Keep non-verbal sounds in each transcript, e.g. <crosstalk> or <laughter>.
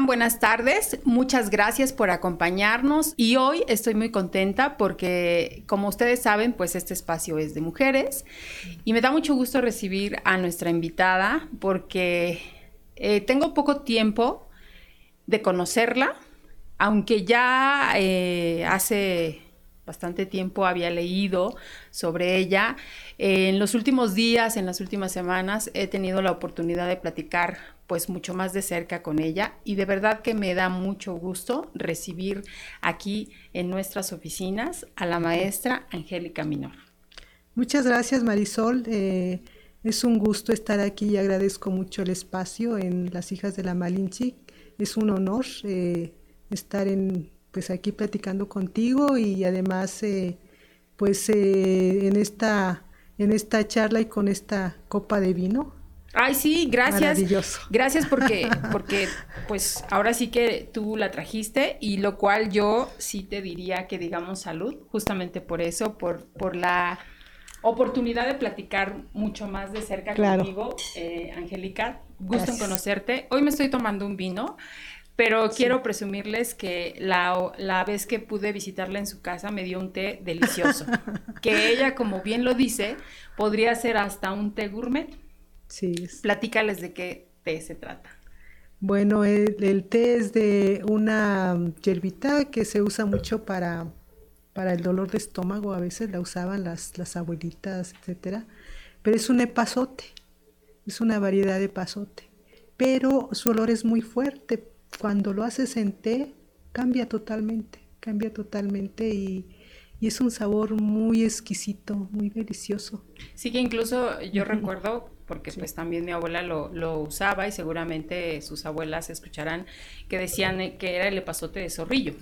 Buenas tardes. Muchas gracias por acompañarnos y hoy estoy muy contenta porque, como ustedes saben, pues este espacio es de mujeres y me da mucho gusto recibir a nuestra invitada porque eh, tengo poco tiempo de conocerla, aunque ya eh, hace bastante tiempo había leído sobre ella. en los últimos días, en las últimas semanas, he tenido la oportunidad de platicar pues mucho más de cerca con ella y de verdad que me da mucho gusto recibir aquí en nuestras oficinas a la maestra Angélica Minor. Muchas gracias Marisol. Eh, es un gusto estar aquí y agradezco mucho el espacio en Las Hijas de la Malinche. Es un honor eh, estar en, pues aquí platicando contigo y además eh, pues en, esta, en esta charla y con esta copa de vino Ay, sí, gracias. Maravilloso. Gracias porque, <laughs> porque, pues, ahora sí que tú la trajiste y lo cual yo sí te diría que digamos salud, justamente por eso, por, por la oportunidad de platicar mucho más de cerca conmigo, eh, Angélica. Gusto en conocerte. Hoy me estoy tomando un vino. Pero quiero presumirles que la, la, vez que pude visitarla en su casa me dio un té delicioso. <laughs> que ella, como bien lo dice, podría ser hasta un té gourmet. Sí. Platícales de qué té se trata. Bueno, el, té es de una hierbita que se usa mucho para, para el dolor de estómago, a veces la usaban las, las abuelitas, etcétera, pero es un epazote, es una variedad de pasote, pero su olor es muy fuerte. Cuando lo haces en té, cambia totalmente, cambia totalmente y, y es un sabor muy exquisito, muy delicioso. Sí que incluso yo recuerdo porque pues también mi abuela lo, usaba y seguramente sus abuelas escucharán que decían que era el epazote de zorrillo.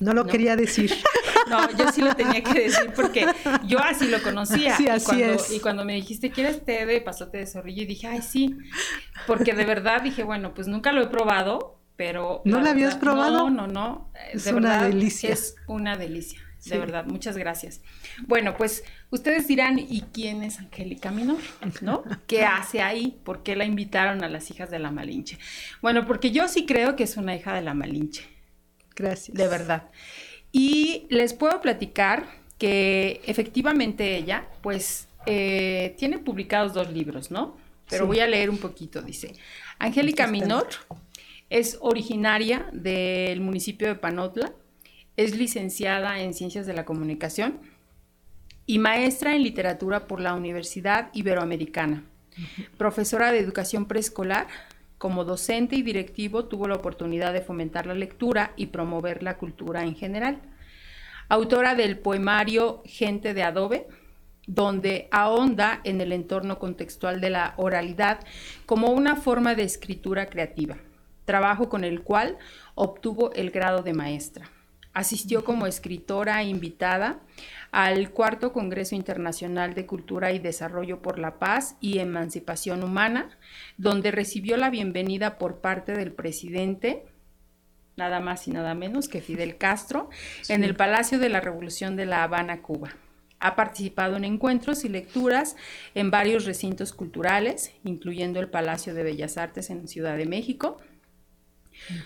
No lo quería decir. <laughs> no, yo sí lo tenía que decir porque yo así lo conocía. Sí, así y cuando, es. Y cuando me dijiste, ¿quieres té de epazote de zorrillo? Y dije, ay, sí. Porque de verdad dije, bueno, pues nunca lo he probado, pero... ¿No lo habías probado? No, no, no. Es una delicia. Es una delicia de verdad, muchas gracias. Bueno, pues ustedes dirán, ¿y quién es Angélica Minor? ¿No? <laughs> ¿Qué hace ahí? ¿Por qué la invitaron a las hijas de la Malinche? Bueno, porque yo sí creo que es una hija de la Malinche. Gracias. De verdad. Y les puedo platicar que efectivamente ella, pues, eh, tiene publicados dos libros, ¿no? Pero voy a leer un poquito, dice. Angélica Minor es originaria del municipio de Panotla, es licenciada en Ciencias de la Comunicación y maestra en literatura por la Universidad Iberoamericana. Profesora de educación preescolar, como docente y directivo tuvo la oportunidad de fomentar la lectura y promover la cultura en general. Autora del poemario Gente de Adobe, donde ahonda en el entorno contextual de la oralidad como una forma de escritura creativa, trabajo con el cual obtuvo el grado de maestra. Asistió como escritora invitada al cuarto Congreso Internacional de Cultura y Desarrollo por la Paz y Emancipación Humana, donde recibió la bienvenida por parte del presidente, nada más y nada menos que Fidel Castro, en el Palacio de la Revolución de La Habana, Cuba. Ha participado en encuentros y lecturas en varios recintos culturales, incluyendo el Palacio de Bellas Artes en Ciudad de México,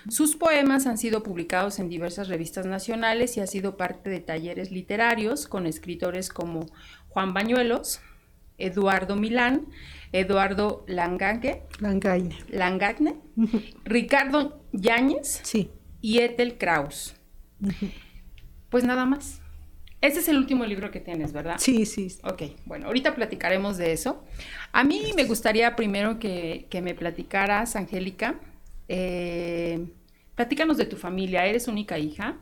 sus poemas han sido publicados en diversas revistas nacionales y ha sido parte de talleres literarios con escritores como Juan Bañuelos, Eduardo Milán, Eduardo Langagne, Langagne, Ricardo Yáñez y Ethel Kraus. Pues nada más. Ese es el último libro que tienes, ¿verdad? Sí, sí. Ok, bueno, ahorita platicaremos de eso. A mí me gustaría primero que, que me platicaras, Angélica, eh, platícanos de tu familia, ¿eres única hija?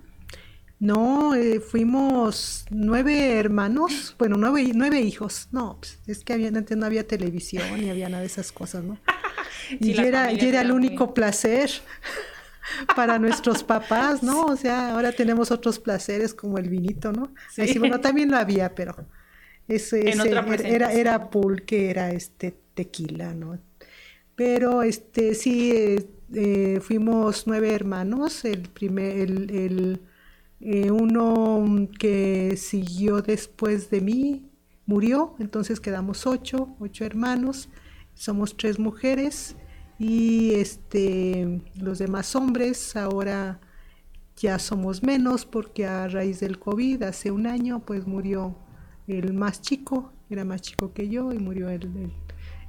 No, eh, fuimos nueve hermanos, <gasps> bueno, nueve, nueve hijos. No, pues, es que había, antes no había televisión ni había nada de esas cosas, ¿no? <laughs> y era, era el único placer <laughs> para nuestros papás, ¿no? O sea, ahora tenemos otros placeres como el vinito, ¿no? Sí. bueno, también lo había, pero Ese, era, era pulque, era este tequila, ¿no? Pero este sí, eh, eh, fuimos nueve hermanos, el primer, el, eh, uno que siguió después de mí murió, entonces quedamos ocho, ocho hermanos, somos tres mujeres y este los demás hombres ahora ya somos menos porque a raíz del COVID hace un año pues murió el más chico, era más chico que yo y murió el,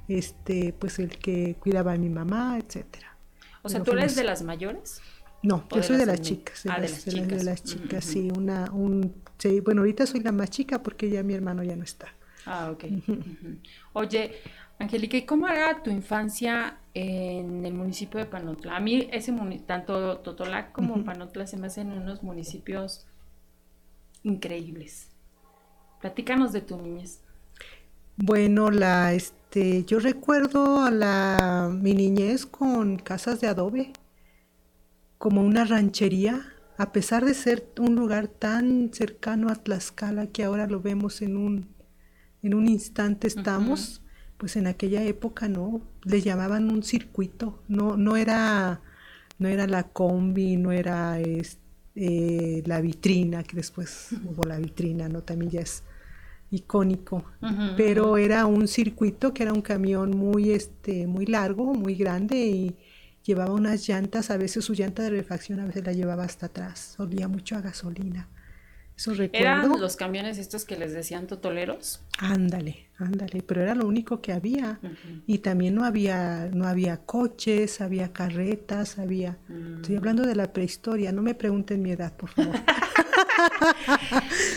este pues el que cuidaba a mi mamá, etcétera. O sea, ¿tú eres de las mayores? No, yo soy de las chicas, de, las, chicas. de las chicas, sí, una, un, bueno, ahorita soy la más chica porque ya mi hermano ya no está. Ah, ok. Oye, Angélica, ¿y cómo era tu infancia en el municipio de Panotla? A mí ese tanto Totolac como Panotla se me hacen unos municipios increíbles. Platícanos de tu niñez. Bueno, la este, yo recuerdo a la mi niñez con casas de adobe, como una ranchería, a pesar de ser un lugar tan cercano a Tlaxcala que ahora lo vemos en un en un instante estamos pues en aquella época no, le llamaban un circuito, no, no era, no era la combi, no era eh, la vitrina, que después hubo la vitrina, ¿no? También ya es icónico, pero era un circuito que era un camión muy, este, muy largo, muy grande y llevaba unas llantas, a veces su llanta de refacción a veces la llevaba hasta atrás, olía mucho a gasolina. Eso recuerdo. ¿Eran los camiones estos que les decían totoleros? Ándale, ándale, pero era lo único que había. Y también no había, no había coches, había carretas, había... Estoy mm. hablando de la prehistoria, no me pregunten mi edad, por favor. <laughs>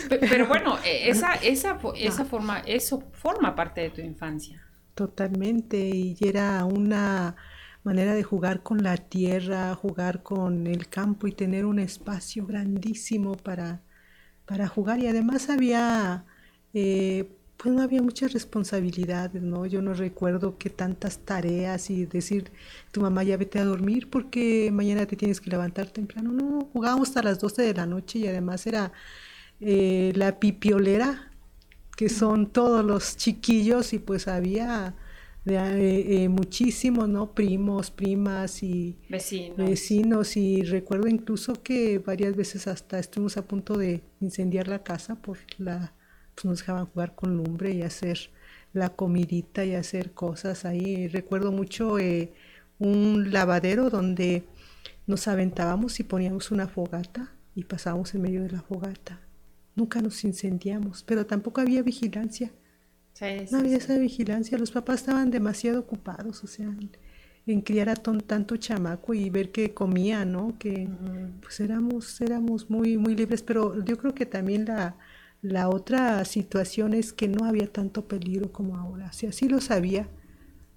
pero, bueno, e, esa, esa, esa forma, eso forma parte de tu infancia. Totalmente, y era una manera de jugar con la tierra, jugar con el campo y tener un espacio grandísimo para para jugar y además había, eh, pues no había muchas responsabilidades, ¿no? Yo no recuerdo que tantas tareas y decir, tu mamá ya vete a dormir porque mañana te tienes que levantar temprano. No, jugábamos hasta las 12 de la noche y además era eh, la pipiolera, que son todos los chiquillos y pues había de, eh, muchísimos, ¿no? Primos, primas y vecinos. vecinos. Y recuerdo incluso que varias veces hasta estuvimos a punto de incendiar la casa por la, pues nos dejaban jugar con lumbre y hacer la comidita y hacer cosas ahí. Recuerdo mucho eh, un lavadero donde nos aventábamos y poníamos una fogata y pasábamos en medio de la fogata. Nunca nos incendiamos, pero tampoco había vigilancia no había esa vigilancia, los papás estaban demasiado ocupados, o sea, en, criar a tanto chamaco y ver que comía, ¿no? Que pues éramos, éramos muy, muy libres, pero yo creo que también la, la otra situación es que no había tanto peligro como ahora, o sea, sí lo sabía,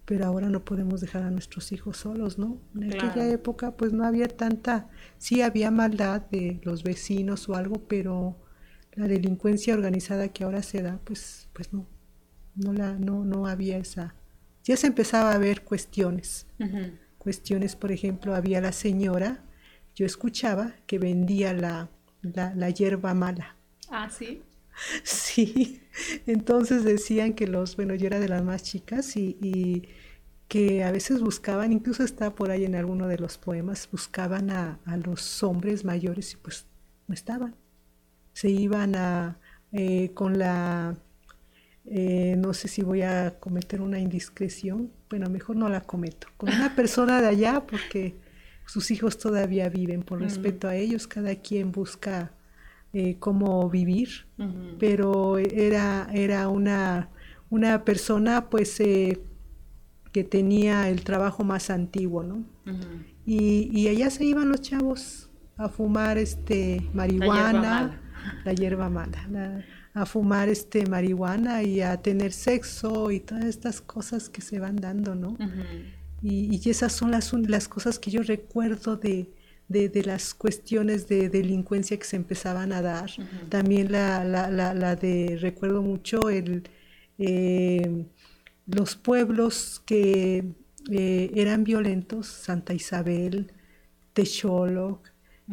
pero ahora no podemos dejar a nuestros hijos solos, ¿no? En aquella época pues no había tanta, sí había maldad de los vecinos o algo, pero la delincuencia organizada que ahora se da, pues, pues no, no, la, no, no había esa, ya se empezaba a ver cuestiones, cuestiones, por ejemplo, había la señora, yo escuchaba que vendía la, la, hierba mala. Ah, sí. <laughs> Sí, entonces decían que los, bueno, yo era de las más chicas y, y que a veces buscaban, incluso está por ahí en alguno de los poemas, buscaban a, a los hombres mayores y pues no estaban. Se iban a, eh, con la eh, no sé si voy a cometer una indiscreción, bueno, mejor no la cometo, con una <laughs> persona de allá porque sus hijos todavía viven, por mm. respeto a ellos, cada quien busca eh, cómo vivir, pero era, era una, una persona pues eh, que tenía el trabajo más antiguo, ¿no? y, y, allá se iban los chavos a fumar este marihuana, la hierba mala, la, a fumar este marihuana y a tener sexo y todas estas cosas que se van dando, ¿no? y, y, esas son las, las cosas que yo recuerdo de, de, las cuestiones de delincuencia que se empezaban a dar. También la, la, la, de, recuerdo mucho, el, eh, los pueblos que eh, eran violentos, Santa Isabel, Techolo,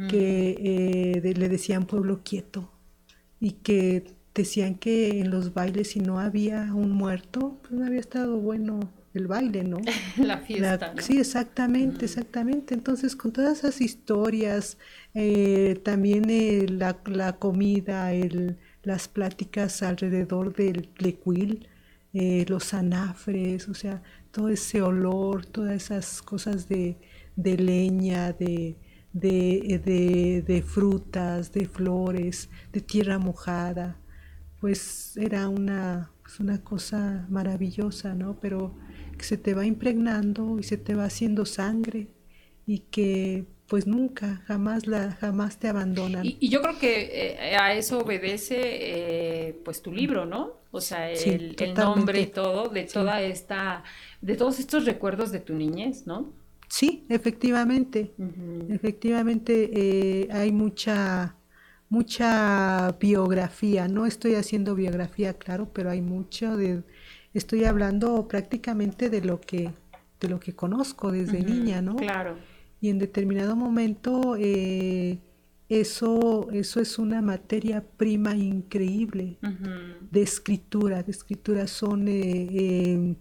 que eh, le decían pueblo quieto y que decían que en los bailes si no había un muerto, pues no había estado bueno el baile, ¿no? <laughs> la fiesta. Sí, exactamente, exactamente. Entonces, con todas esas historias, eh, también eh, la, la, comida, el, las pláticas alrededor del lecuil, eh, los anafres, o sea, todo ese olor, todas esas cosas de, de leña, de, de, de, frutas, de flores, de tierra mojada, pues era una, pues una cosa maravillosa, ¿no? Pero que se te va impregnando y se te va haciendo sangre y que pues nunca, jamás la, jamás te abandonan. Y, yo creo que eh, a eso obedece eh, pues tu libro, ¿no? O sea, el, nombre y todo, de toda esta, de todos estos recuerdos de tu niñez, ¿no? Sí, efectivamente, efectivamente eh, hay mucha, mucha biografía. No estoy haciendo biografía, claro, pero hay mucho de, estoy hablando prácticamente de lo que, de lo que conozco desde niña, ¿no? Claro. Y en determinado momento eh, eso, eso es una materia prima increíble de escritura, de escritura son, eh, em,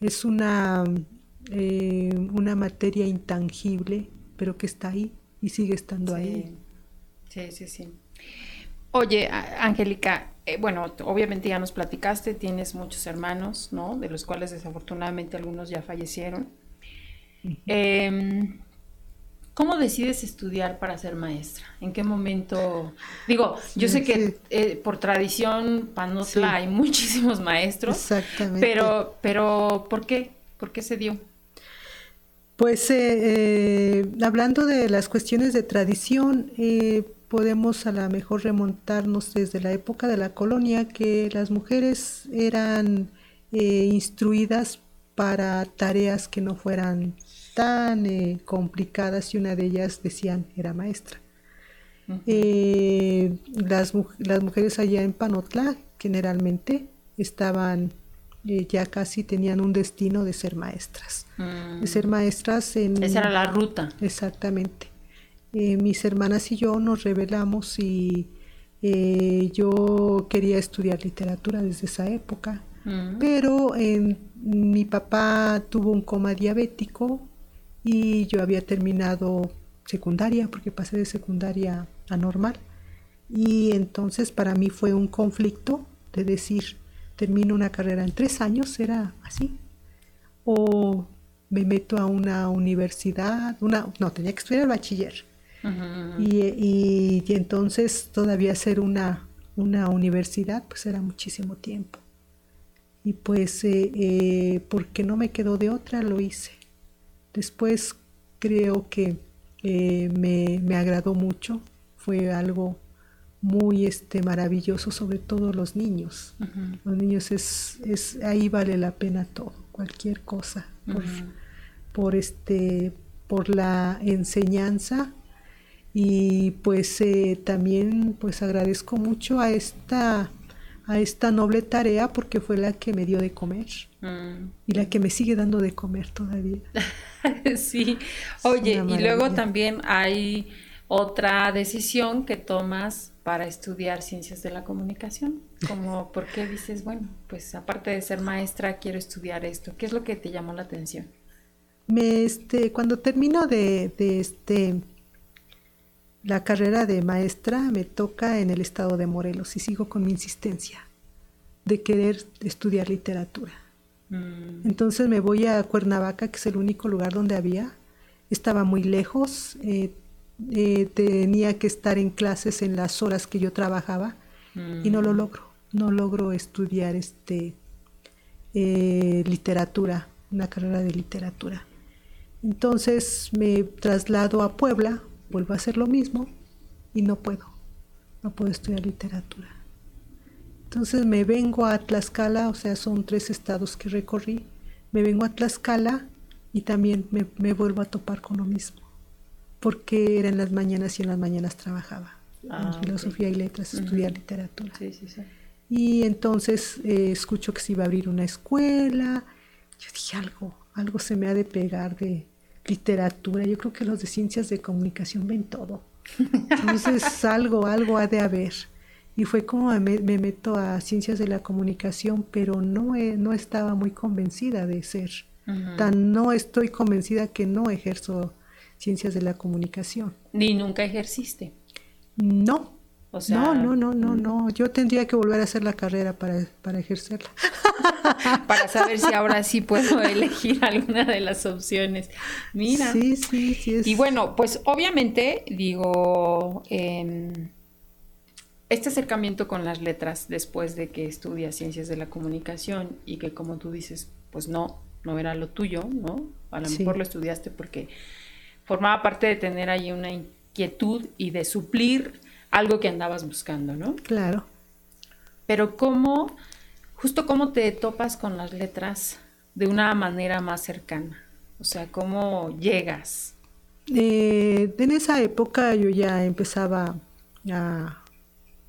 es una, em, una materia intangible, pero que está ahí y sigue estando ahí. Sí, sí, sí. Oye, Angélica, eh, bueno, obviamente ya nos platicaste, tienes muchos hermanos, ¿no? De los cuales desafortunadamente algunos ya fallecieron. ¿Cómo decides estudiar para ser maestra? ¿En qué momento? Digo, yo sé que eh, por tradición Panotla hay muchísimos maestros. Exactamente. Pero, pero ¿por qué? ¿Por qué se dio? Pues eh, eh, hablando de las cuestiones de tradición, podemos a lo mejor remontarnos desde la época de la colonia, que las mujeres eran instruidas para tareas que no fueran tan eh, complicadas y una de ellas decían era maestra. Eh, las, las, mujeres allá en Panotla generalmente estaban eh, ya casi tenían un destino de ser maestras. De ser mm. maestras en... Esa era la ruta. Exactamente. Mis hermanas y yo nos revelamos y yo quería estudiar literatura desde esa época, mm. pero mi papá tuvo un coma diabético y yo había terminado secundaria porque pasé de secundaria a normal. Y entonces para mí fue un conflicto de decir termino una carrera en tres años era así. O me meto a una universidad una no tenía que estudiar el bachiller y, entonces todavía hacer una una universidad pues era muchísimo tiempo. Y pues eh, eh, porque no me quedó de otra lo hice. Después creo que eh, me, agradó mucho, fue algo muy este, maravilloso, sobre todo los niños. Los niños es, es, ahí vale la pena todo, cualquier cosa, por, este, por la enseñanza y pues eh, también pues agradezco mucho a esta a esta noble tarea porque fue la que me dio de comer mm. y la que me sigue dando de comer todavía. <laughs> sí, oye, y luego también hay otra decisión que tomas para estudiar ciencias de la comunicación, como por qué dices, bueno, pues aparte de ser maestra quiero estudiar esto, ¿qué es lo que te llamó la atención? Me, este, cuando termino de, de este la carrera de maestra me toca en el estado de Morelos y sigo con mi insistencia de querer estudiar literatura. Mm. Entonces me voy a Cuernavaca, que es el único lugar donde había. Estaba muy lejos, eh, eh, tenía que estar en clases en las horas que yo trabajaba y no lo mm. logro. No logro estudiar este eh, literatura, una carrera de literatura. Entonces me traslado a Puebla, vuelvo a hacer lo mismo y no puedo, no puedo estudiar literatura. Entonces me vengo a Tlaxcala, o sea, son tres estados que recorrí, me vengo a Tlaxcala y también me, vuelvo a topar con lo mismo, porque era en las mañanas y en las mañanas trabajaba en ah, filosofía y letras, estudiar literatura. Y entonces eh, escucho que se iba a abrir una escuela, yo dije algo, algo se me ha de pegar de, literatura, yo creo que los de ciencias de comunicación ven todo. Entonces <laughs> algo, algo ha de haber. y fue como me, meto a ciencias de la comunicación, pero no, no estaba muy convencida de ser. Tan no estoy convencida que no ejerzo ciencias de la comunicación. ¿Ni nunca ejerciste? No. O sea, no, no, no, no, no. Yo tendría que volver a hacer la carrera para, para ejercerla. <laughs> para saber si ahora sí puedo <laughs> elegir alguna de las opciones. Mira. Sí, sí, sí. Es... Y bueno, pues obviamente, digo, em, este acercamiento con las letras después de que estudias ciencias de la comunicación y que como tú dices, pues no, no era lo tuyo, ¿no? A lo mejor lo estudiaste porque formaba parte de tener ahí una inquietud y de suplir algo que andabas buscando, ¿no? Claro. Pero cómo, justo cómo te topas con las letras de una manera más cercana, o sea, cómo llegas. Eh, en esa época yo ya empezaba a,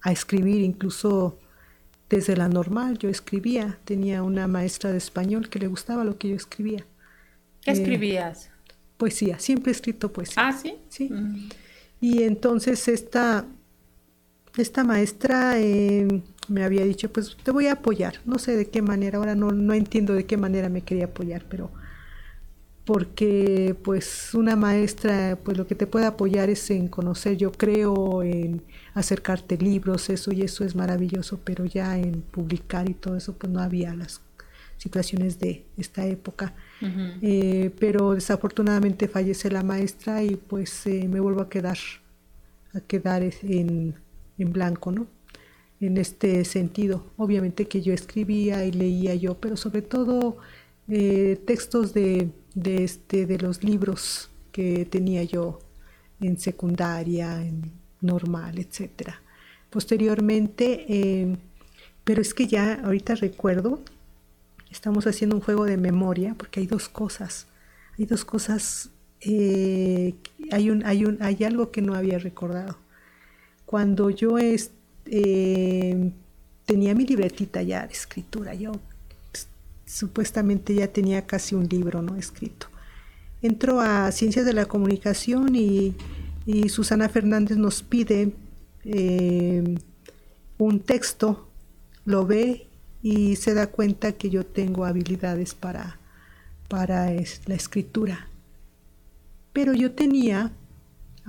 a escribir, incluso desde la normal yo escribía, tenía una maestra de español que le gustaba lo que yo escribía. ¿Qué eh, escribías? Poesía, siempre he escrito poesía. Ah, sí. Sí. Mm. Y entonces esta, esta maestra eh, me había dicho, pues te voy a apoyar. No sé de qué manera, ahora no, no entiendo de qué manera me quería apoyar, pero porque pues una maestra pues lo que te puede apoyar es en conocer, yo creo, en acercarte libros, eso y eso es maravilloso, pero ya en publicar y todo eso pues no había las situaciones de esta época. Eh, pero desafortunadamente fallece la maestra y pues eh, me vuelvo a quedar, a quedar en, en blanco, ¿no? En este sentido. Obviamente que yo escribía y leía yo, pero sobre todo eh, textos de, de, este, de los libros que tenía yo en secundaria, en normal, etcétera. Posteriormente, pero es que ya ahorita recuerdo estamos haciendo un juego de memoria porque hay dos cosas. Hay dos cosas. Eh, hay, un, hay, un, hay algo que no había recordado. Cuando yo eh, tenía mi libretita ya de escritura, yo pues, supuestamente ya tenía casi un libro no escrito. Entro a Ciencias de la Comunicación y, Susana Fernández nos pide eh, un texto, lo ve y se da cuenta que yo tengo habilidades para, para la escritura. Pero yo tenía,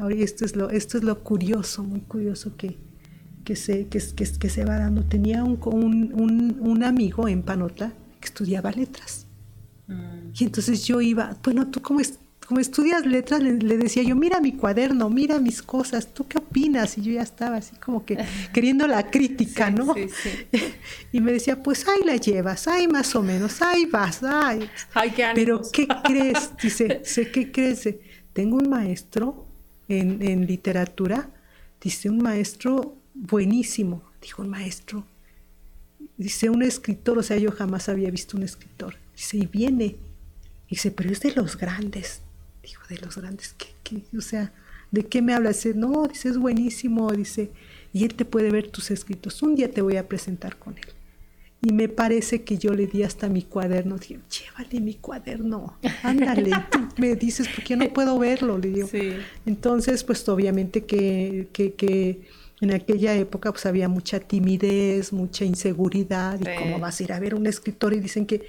ahora esto es lo, esto es lo curioso, muy curioso que, que, se, que, que, que se va dando, tenía un, un, un, amigo en Panota que estudiaba letras. Mm. Y entonces yo iba, bueno, ¿tú cómo, es, como estudias letras, le, decía yo, mira mi cuaderno, mira mis cosas, ¿tú qué opinas? Y yo ya estaba así como que <laughs> queriendo la crítica, ¿no? Sí, sí. <laughs> y me decía, pues ahí la llevas, ahí más o menos, ahí vas, ahí. Ay, qué Pero <laughs> ¿qué crees? Dice, sé qué crees. Tengo un maestro en, literatura, dice un maestro buenísimo, dijo un maestro, dice un escritor, o sea, yo jamás había visto un escritor, dice, y viene, dice, pero es de los grandes, digo, de los grandes, ¿qué, o sea, ¿de qué me hablas? Dice, no, dice, es buenísimo, dice, y él te puede ver tus escritos. Un día te voy a presentar con él. Y me parece que yo le di hasta mi cuaderno. Dije, llévale mi cuaderno, ándale, tú me dices, porque yo no puedo verlo, le digo. Entonces, pues obviamente que, que, que, en aquella época pues había mucha timidez, mucha inseguridad. Y cómo vas a ir a ver un escritor y dicen que,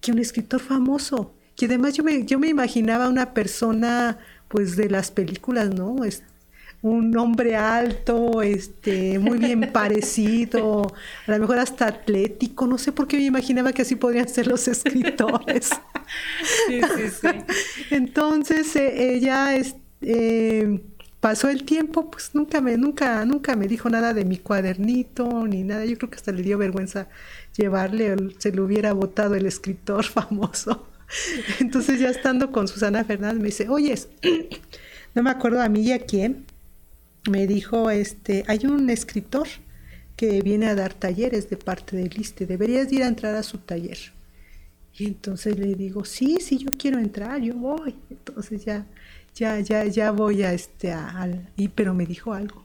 que un escritor famoso que además yo me, yo me imaginaba una persona pues de las películas, ¿no? Es un hombre alto, este, muy bien <laughs> parecido, a lo mejor hasta atlético, no sé por qué me imaginaba que así podrían ser los escritores. <laughs> sí, sí, sí. Entonces eh, ella eh, pasó el tiempo, pues nunca me, nunca, nunca me dijo nada de mi cuadernito ni nada. Yo creo que hasta le dio vergüenza llevarle, se le hubiera votado el escritor <laughs> famoso. Entonces ya estando con Susana Fernández me dice, oye, <clears throat> no me acuerdo a mí y a quién, me dijo, este, hay un escritor que viene a dar talleres de parte del ISTE, deberías ir a entrar a su taller. Y entonces le digo, sí, sí, yo quiero entrar, yo voy. Entonces ya, ya, ya, ya voy a este, al, y, pero me dijo algo.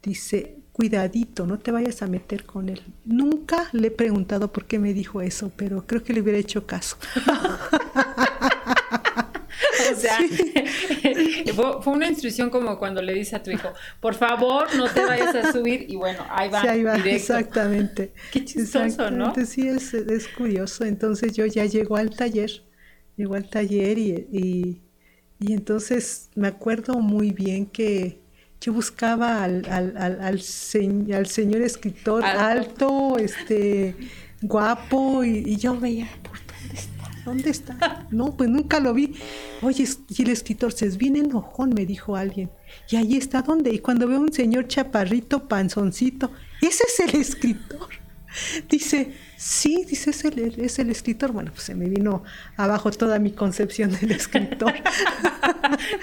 Dice, cuidadito, no te vayas a meter con él. Nunca le he preguntado por qué me dijo eso, pero creo que le hubiera hecho caso. <laughs> <laughs> o sea, <laughs> fue, una instrucción como cuando le dice a tu hijo, por favor, no te vayas a subir, y bueno, ahí va. Sí, ahí va, exactamente. <laughs> Qué chistoso, ¿no? Sí, es, es, curioso. Entonces yo ya llego al taller, llego al taller y, y, entonces me acuerdo muy bien que yo buscaba al, al, al, al, señor escritor alto, este guapo, y, y yo veía, ¿Dónde está? No, pues nunca lo vi. Oye, y el escritor se es bien enojón, me dijo alguien. Y ahí está, ¿dónde? Y cuando veo un señor chaparrito, panzoncito, ese es el escritor. Dice, sí, dice, es el, es el escritor. Bueno, pues se me vino abajo toda mi concepción del escritor. <laughs>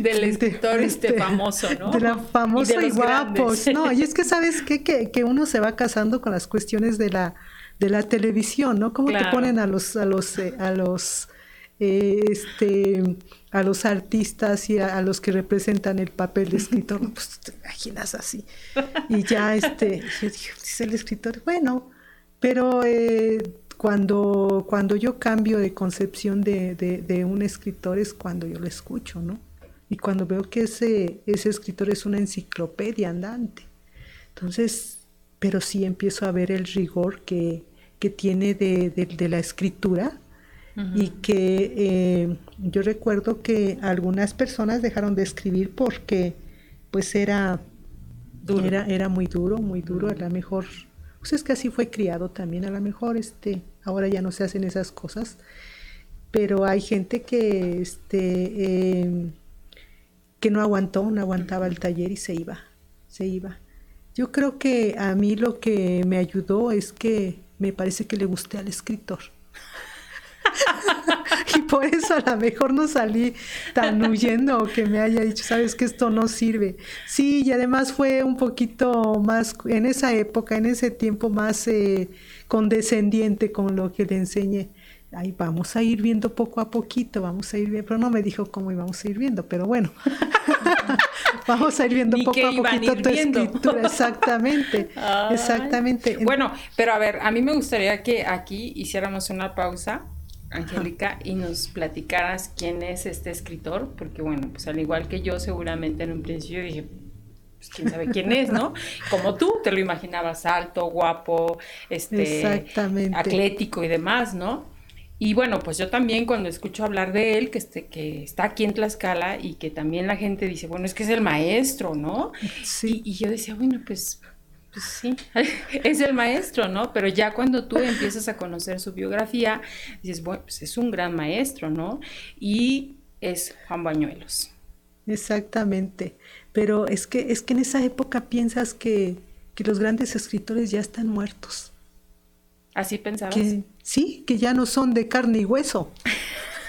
del, escritor este, famoso, ¿no? De la famosa y, guapos. No, y es que sabes qué? Que, que uno se va casando con las cuestiones de la de la televisión, ¿no? ¿Cómo te ponen a los, a los, eh, a los, eh, este, a los artistas y a, los que representan el papel de escritor? <laughs> pues te imaginas así. Y ya, este, yo dije, dice el escritor, bueno, pero eh, cuando, cuando yo cambio de concepción de, de, un escritor es cuando yo lo escucho, ¿no? Y cuando veo que ese, ese escritor es una enciclopedia andante. Entonces, pero sí empiezo a ver el rigor que, que tiene de, la escritura y que eh, yo recuerdo que algunas personas dejaron de escribir porque pues era, era, era muy duro, muy duro, a lo mejor, pues es que así fue criado también, a lo mejor este, ahora ya no se hacen esas cosas, pero hay gente que, este, em, que no aguantó, no aguantaba el taller y se iba, se iba. Yo creo que a mí lo que me ayudó es que me parece que le gusté al escritor. <laughs> y por eso a lo mejor no salí tan huyendo o que me haya dicho, sabes que esto no sirve. Sí, y además fue un poquito más, en esa época, en ese tiempo, más eh, condescendiente con lo que le enseñé. Ahí vamos a ir viendo poco a poquito, vamos a ir viendo, pero no me dijo cómo íbamos a ir viendo, pero bueno. <laughs> Vamos a ir viendo poco a poquito tu escritura. Exactamente, <laughs> exactamente. Bueno, pero a ver, a mí me gustaría que aquí hiciéramos una pausa, Angélica, y nos platicaras quién es este escritor, porque bueno, pues al igual que yo, seguramente en un principio dije, pues quién sabe quién es, ¿no? <laughs> Como tú te lo imaginabas alto, guapo, este, atlético y demás, ¿no? Y bueno, pues yo también cuando escucho hablar de él, que, este, que está aquí en Tlaxcala y que también la gente dice, bueno, es que es el maestro, ¿no? Sí. Y, yo decía, bueno, pues, pues sí, <laughs> es el maestro, ¿no? Pero ya cuando tú empiezas a conocer su biografía, dices, bueno, pues es un gran maestro, ¿no? Y es Juan Bañuelos. Exactamente. Pero es que, es que en esa época piensas que, que los grandes escritores ya están muertos. ¿Así pensabas? Sí, que ya no son de carne y hueso.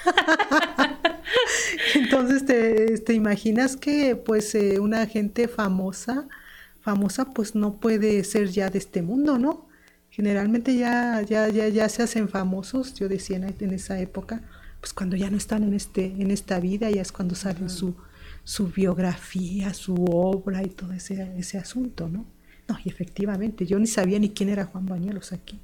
<laughs> Entonces te, imaginas que pues eh, una gente famosa, famosa pues no puede ser ya de este mundo, ¿no? Generalmente ya, ya, ya, ya se hacen famosos, yo decía en, esa época, pues cuando ya no están en este, en esta vida, ya es cuando salen su, su biografía, su obra y todo ese, ese asunto, ¿no? No, y efectivamente, yo ni sabía ni quién era Juan Bañuelos aquí.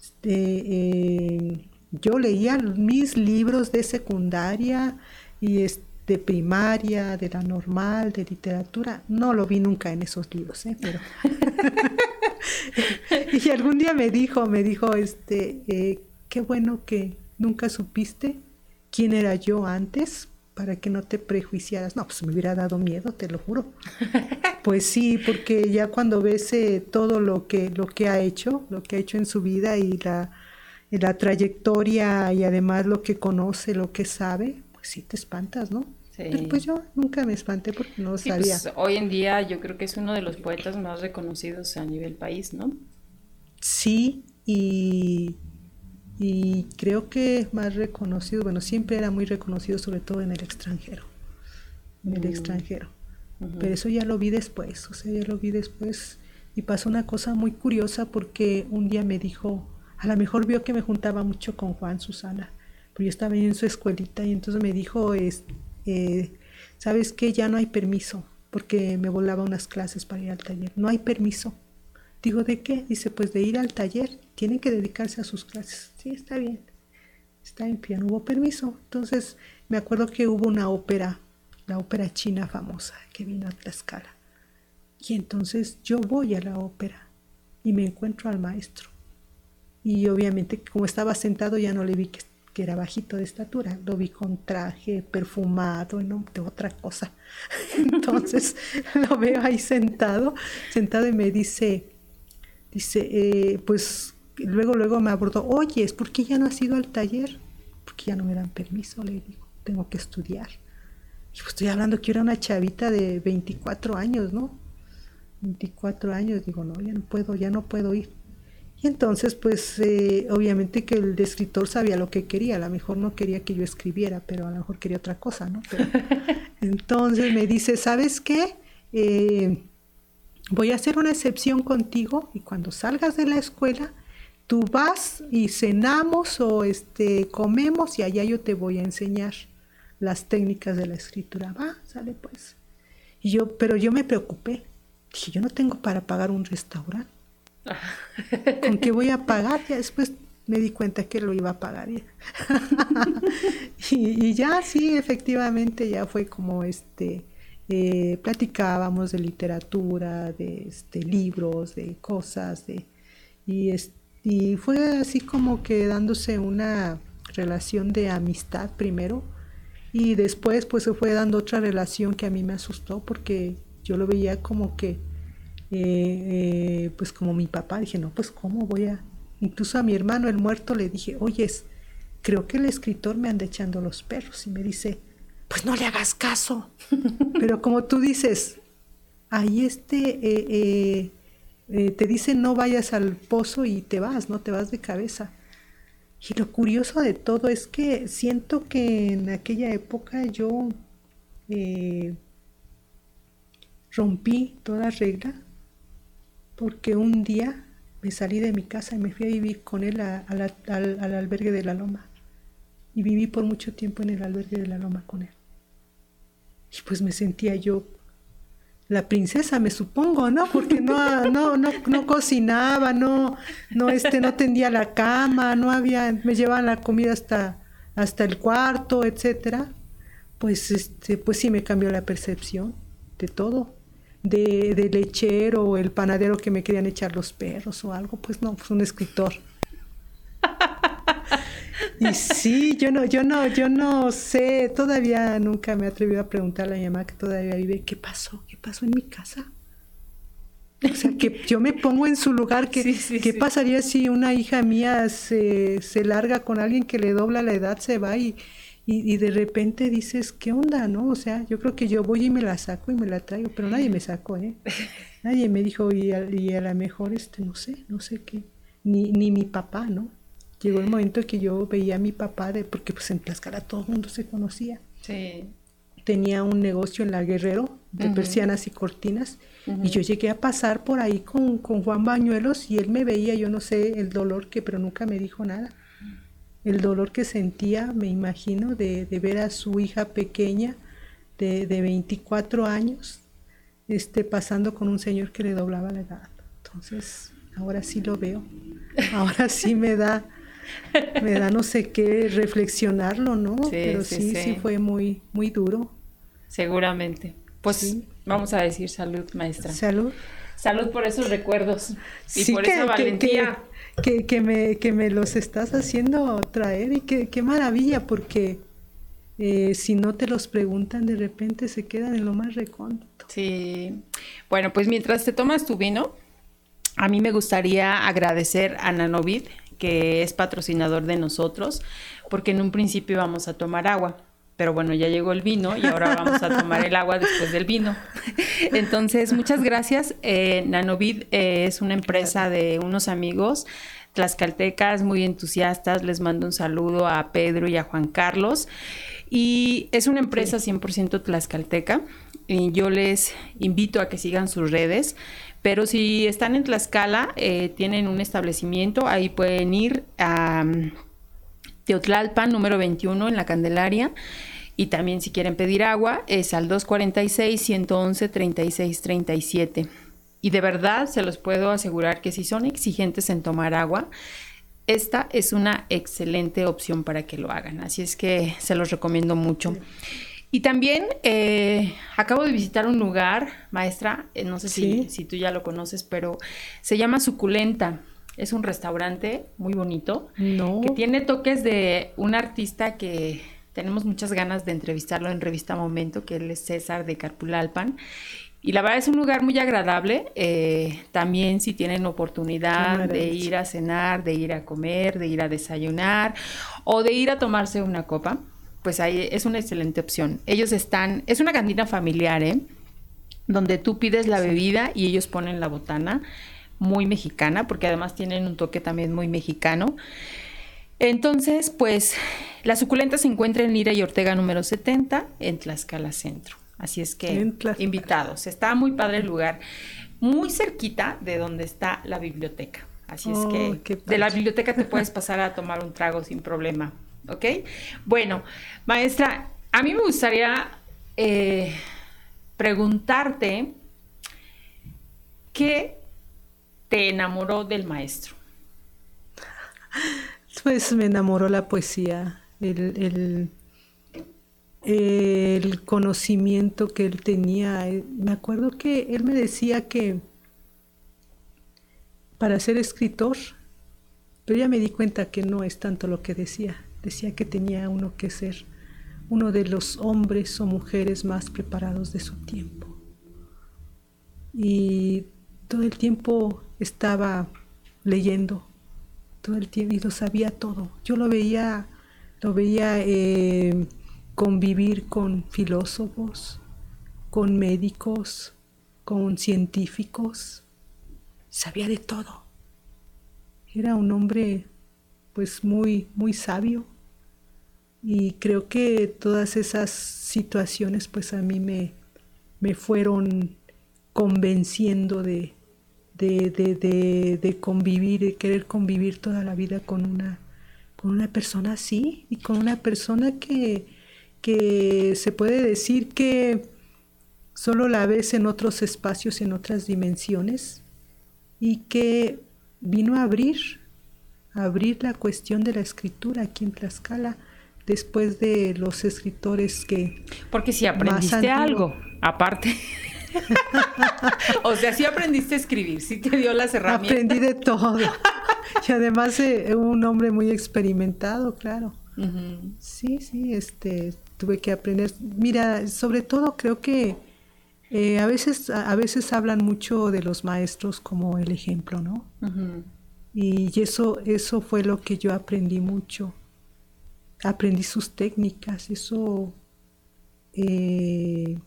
Este, eh, yo leía mis libros de secundaria y de primaria, de la normal, de literatura. No lo vi nunca en esos libros, ¿eh? pero... <laughs> y algún día me dijo, me dijo, este, eh, qué bueno que nunca supiste quién era yo antes, para que no te prejuiciaras. No, pues me hubiera dado miedo, te lo juro. <laughs> Pues sí, porque ya cuando ves eh, todo lo que, lo que ha hecho, lo que ha hecho en su vida y la, la trayectoria y además lo que conoce, lo que sabe, pues sí te espantas, ¿no? Sí. pues yo nunca me espanté porque no sí, sabía. Pues, hoy en día yo creo que es uno de los poetas más reconocidos a nivel país, ¿no? Sí, y y creo que es más reconocido, bueno, siempre era muy reconocido sobre todo en el extranjero, en el mm. extranjero. Pero eso ya lo vi después, o sea, ya lo vi después y pasó una cosa muy curiosa porque un día me dijo, a lo mejor vio que me juntaba mucho con Juan Susana, pero yo estaba en su escuelita y entonces me dijo, es, eh, ¿sabes qué? Ya no hay permiso porque me volaba unas clases para ir al taller, no hay permiso. Digo, ¿de qué? Dice, pues de ir al taller, tiene que dedicarse a sus clases. Sí, está bien. está bien, ya no hubo permiso. Entonces me acuerdo que hubo una ópera, la ópera china famosa, que vino a Tlaxcala. Y entonces yo voy a la ópera y me encuentro al maestro. Y obviamente como estaba sentado ya no le vi que, era bajito de estatura, lo vi con traje perfumado no de otra cosa. <laughs> Entonces <laughs> lo veo ahí sentado, sentado y me dice, dice, eh, pues luego, luego me abordó, oye, ¿es porque ya no has ido al taller? Porque ya no me dan permiso, le digo, tengo que estudiar. Y pues estoy hablando que era una chavita de 24 años, ¿no? 24 años, digo, no, ya no puedo, ya no puedo ir. Y entonces, pues, eh, obviamente que el escritor sabía lo que quería, a lo mejor no quería que yo escribiera, pero a lo mejor quería otra cosa, ¿no? <laughs> entonces me dice, ¿sabes qué? Eh, voy a hacer una excepción contigo y cuando salgas de la escuela, tú vas y cenamos o este, comemos y allá yo te voy a enseñar las técnicas de la escritura. Va, sale pues. Y yo, pero yo me preocupé. Dije, yo no tengo para pagar un restaurante. <laughs> ¿Con qué voy a pagar? Ya después me di cuenta que lo iba a pagar. <laughs> y, ya sí, efectivamente, ya fue como este, eh, platicábamos de literatura, de este, libros, de cosas, de, y, y fue así como que dándose una relación de amistad primero y después pues se fue dando otra relación que a mí me asustó porque yo lo veía como que, eh, eh, pues como mi papá, dije, no, pues cómo voy a... Incluso a mi hermano, el muerto, le dije, oyes, creo que el escritor me anda echando los perros y me dice, pues no le hagas caso. <laughs> Pero como tú dices, ahí este, eh, te dice no vayas al pozo y te vas, no te vas de cabeza. Y lo curioso de todo es que siento que en aquella época yo Rompí toda regla porque un día me salí de mi casa y me fui a vivir con él al, albergue de la Loma. Y viví por mucho tiempo en el albergue de la Loma con él. Y pues me sentía yo la princesa, me supongo, ¿no? Porque no, no, no, no cocinaba, no, no, este, no tendía la cama, no había, me llevaban la comida hasta, hasta el cuarto, etcétera. Pues, este, pues sí me cambió la percepción de todo de, lechero o el panadero que me querían echar los perros o algo, pues no, pues un escritor. <laughs> <laughs> Y sí, yo no, yo no, yo no sé, todavía nunca me he atrevido a preguntar a la mamá que todavía vive, ¿qué pasó? ¿Qué pasó en mi casa? O sea, que yo me pongo en su lugar, que, ¿qué pasaría si una hija mía se, se larga con alguien que le dobla la edad, se va y, y, de repente dices, ¿qué onda, no? O sea, yo creo que yo voy y me la saco y me la traigo, pero nadie me sacó, ¿eh? <laughs> Nadie me dijo, y a, y a lo mejor, este, no sé, no sé qué, ni, ni mi papá, ¿no? Llegó el momento que yo veía a mi papá, de, porque pues en Tlaxcala todo el mundo se conocía. Sí. Tenía un negocio en la Guerrero de persianas y cortinas, y yo llegué a pasar por ahí con, con Juan Bañuelos y él me veía, yo no sé el dolor que, pero nunca me dijo nada el dolor que sentía, me imagino, de, ver a su hija pequeña de, de, 24 años este, pasando con un señor que le doblaba la edad. Entonces, ahora sí lo veo. Ahora sí me da, <laughs> me da no sé qué reflexionarlo, ¿no? Pero sí, sí, fue muy, muy duro. Seguramente. Pues vamos a decir salud, maestra. Salud. Salud por esos recuerdos y por esa valentía que, me, que me los estás haciendo traer y qué maravilla, porque eh, si no te los preguntan, de repente se quedan en lo más recóndito. Sí. Bueno, pues mientras te tomas tu vino, a mí me gustaría agradecer a Nanovid, que es patrocinador de nosotros, porque en un principio íbamos a tomar agua pero bueno, ya llegó el vino y ahora vamos a tomar el agua después del vino. Entonces, muchas gracias. Eh, Nanovid eh, es una empresa de unos amigos tlaxcaltecas muy entusiastas. Les mando un saludo a Pedro y a Juan Carlos. Y es una empresa 100% tlaxcalteca. Yo les invito a que sigan sus redes. Pero si están en Tlaxcala, eh, tienen un establecimiento, ahí pueden ir a Teotlalpan, número 21, en la Candelaria. Y también si quieren pedir agua, es al 246-111-3637. Y de verdad se los puedo asegurar que si son exigentes en tomar agua, esta es una excelente opción para que lo hagan. Así es que se los recomiendo mucho. Y también eh, acabo de visitar un lugar, maestra, eh, no sé si, si, tú ya lo conoces, pero se llama Suculenta. Es un restaurante muy bonito que tiene toques de un artista que tenemos muchas ganas de entrevistarlo en Revista Momento, que él es César de Carpulalpan. Y la verdad es un lugar muy agradable. Eh, también si tienen oportunidad de ir a cenar, de ir a comer, de ir a desayunar o de ir a tomarse una copa, pues ahí es una excelente opción. Ellos están, es una cantina familiar, ¿eh? Donde tú pides la bebida y ellos ponen la botana muy mexicana, porque además tienen un toque también muy mexicano. Entonces, pues la suculenta se encuentra en Lira y Ortega número 70 en Tlaxcala Centro. Así es que invitados. Está muy padre el lugar, muy cerquita de donde está la biblioteca. Así es que de la biblioteca te puedes pasar a tomar un trago sin problema. ¿Ok? Bueno, maestra, a mí me gustaría eh, preguntarte qué te enamoró del maestro. <laughs> Pues me enamoró la poesía, el el conocimiento que él tenía. Me acuerdo que él me decía que para ser escritor, pero ya me di cuenta que no es tanto lo que decía. Decía que tenía uno que ser uno de los hombres o mujeres más preparados de su tiempo. Y todo el tiempo estaba leyendo, todo el tiempo, y lo sabía todo. Yo lo veía, lo veía eh, convivir con filósofos, con médicos, con científicos. Sabía de todo. Era un hombre pues muy muy sabio y creo que todas esas situaciones pues a mí me, me fueron convenciendo de, de, de, de, convivir, de querer convivir toda la vida con una, con una persona así y con una persona que, que se puede decir que solo la ves en otros espacios, en otras dimensiones, y que vino a abrir, a abrir la cuestión de la escritura aquí en Tlaxcala, después de los escritores que... Porque si aprendiste algo, aparte. <laughs> o sea, si aprendiste a escribir, sí te dio las herramientas. Aprendí de todo. <laughs> y además eh, un hombre muy experimentado, claro. Sí, sí, este, tuve que aprender. Mira, sobre todo creo que eh, a veces a, veces hablan mucho de los maestros como el ejemplo, ¿no? Y eso eso fue lo que yo aprendí mucho. Aprendí sus técnicas, eso eh,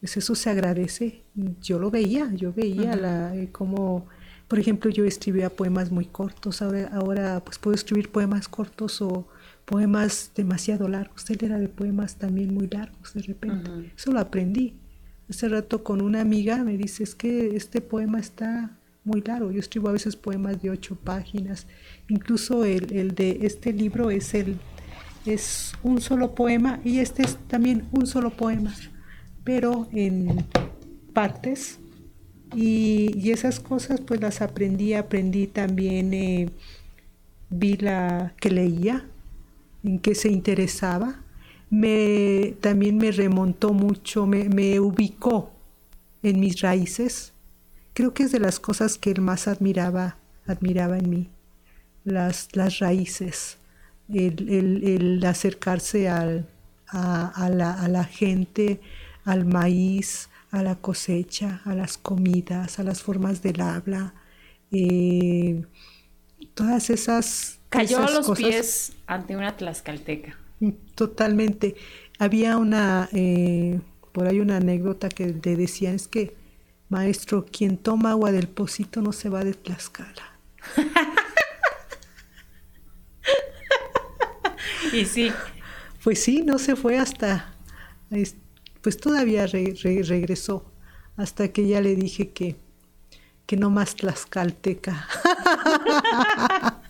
pues eso se agradece. Yo lo veía, yo veía la, eh, como, por ejemplo, yo escribía poemas muy cortos, ahora, ahora pues puedo escribir poemas cortos o poemas demasiado largos. Él era de poemas también muy largos de repente. Eso lo aprendí. Hace rato con una amiga me dice, es que este poema está muy largo. Yo escribo a veces poemas de ocho páginas. Incluso el, el de este libro es, el, es un solo poema y este es también un solo poema, pero en partes. Y, y esas cosas pues las aprendí, aprendí también, eh, vi la que leía, en qué se interesaba, me, también me remontó mucho, me, ubicó en mis raíces. Creo que es de las cosas que él más admiraba, admiraba en mí, las, las raíces, el, acercarse al, a, la, gente, al maíz, a la cosecha, a las comidas, a las formas del habla, eh, todas esas Cayó a los pies ante una tlaxcalteca. Mm, totalmente. Había una, eh, por ahí una anécdota que le decían, es que, maestro, quien toma agua del pocito no se va de Tlaxcala. <laughs> y sí. Pues sí, no se fue hasta, pues todavía regresó, hasta que ya le dije que, que no más tlaxcalteca. <laughs>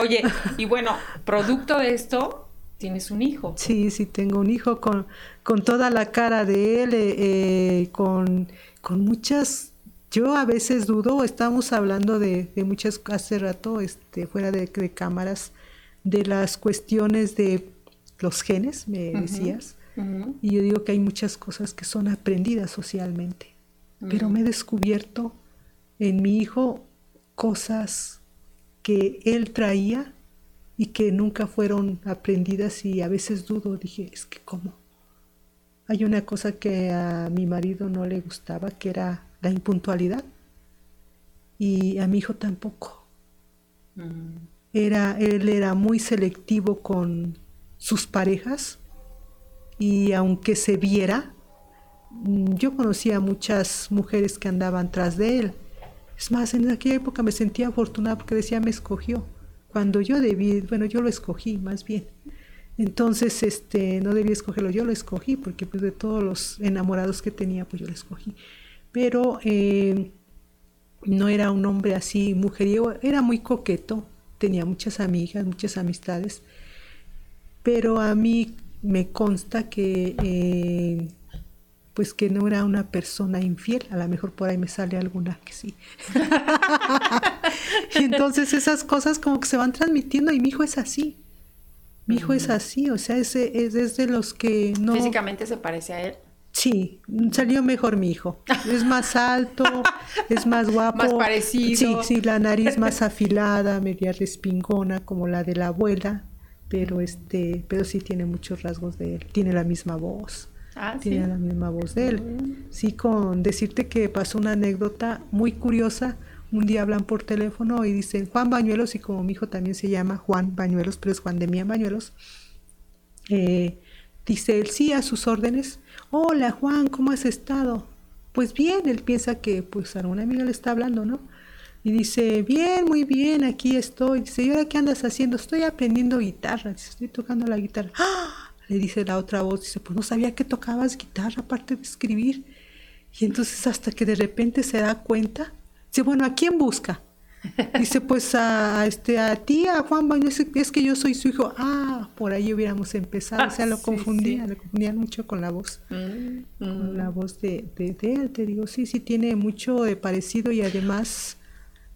Oye, y bueno, producto de esto, tienes un hijo. Sí, sí, tengo un hijo con, con toda la cara de él, eh, eh, con, con muchas yo a veces dudo, estábamos hablando de, de muchas, hace rato, este, fuera de, cámaras, de las cuestiones de los genes, me decías, y yo digo que hay muchas cosas que son aprendidas socialmente, pero me he descubierto en mi hijo cosas que él traía y que nunca fueron aprendidas y a veces dudo, dije, es que cómo. Hay una cosa que a mi marido no le gustaba, que era la impuntualidad, y a mi hijo tampoco. Era, él era muy selectivo con sus parejas y aunque se viera, mm, yo conocía muchas mujeres que andaban tras de él. Es más, en aquella época me sentía afortunada porque decía me escogió cuando yo debí, bueno, yo lo escogí más bien. Entonces, este, no debí escogerlo, yo lo escogí, porque pues de todos los enamorados que tenía, pues yo lo escogí. Pero eh, no era un hombre así mujeriego, era muy coqueto, tenía muchas amigas, muchas amistades, pero a mí me consta que eh, pues que no era una persona infiel, a lo mejor por ahí me sale alguna que sí. y <laughs> entonces esas cosas como que se van transmitiendo y mi hijo es así. Mi hijo es así, o sea, es, es, de los que no... ¿Físicamente se parece a él? Sí, salió mejor mi hijo. Es más alto, <laughs> es más guapo. Más parecido. Sí, sí, la nariz más afilada, media respingona como la de la abuela, pero este, pero sí tiene muchos rasgos de él. Tiene la misma voz. Ah, tiene la misma voz de él. Mm. Sí, con decirte que pasó una anécdota muy curiosa. Un día hablan por teléfono y dicen Juan Bañuelos, y como mi hijo también se llama Juan Bañuelos, pero es Juan de Mía Bañuelos, eh, dice él, sí, a sus órdenes. Hola Juan, ¿cómo has estado? Pues bien, él piensa que pues a una amiga le está hablando, ¿no? Y dice, bien, muy bien, aquí estoy. Dice, ¿y ahora qué andas haciendo? Estoy aprendiendo guitarra, estoy tocando la guitarra. ¡Ah! Le dice la otra voz, dice, pues no sabía que tocabas guitarra aparte de escribir. Y entonces hasta que de repente se da cuenta, dice, bueno, ¿a quién busca? Dice, pues a, este, a ti, a Juan Baño, es, que yo soy su hijo. Ah, por ahí hubiéramos empezado. o sea, lo confundía, lo confundían mucho con la voz. Mm, con mm. la voz de, de, él. Te digo, sí, sí, tiene mucho de parecido y además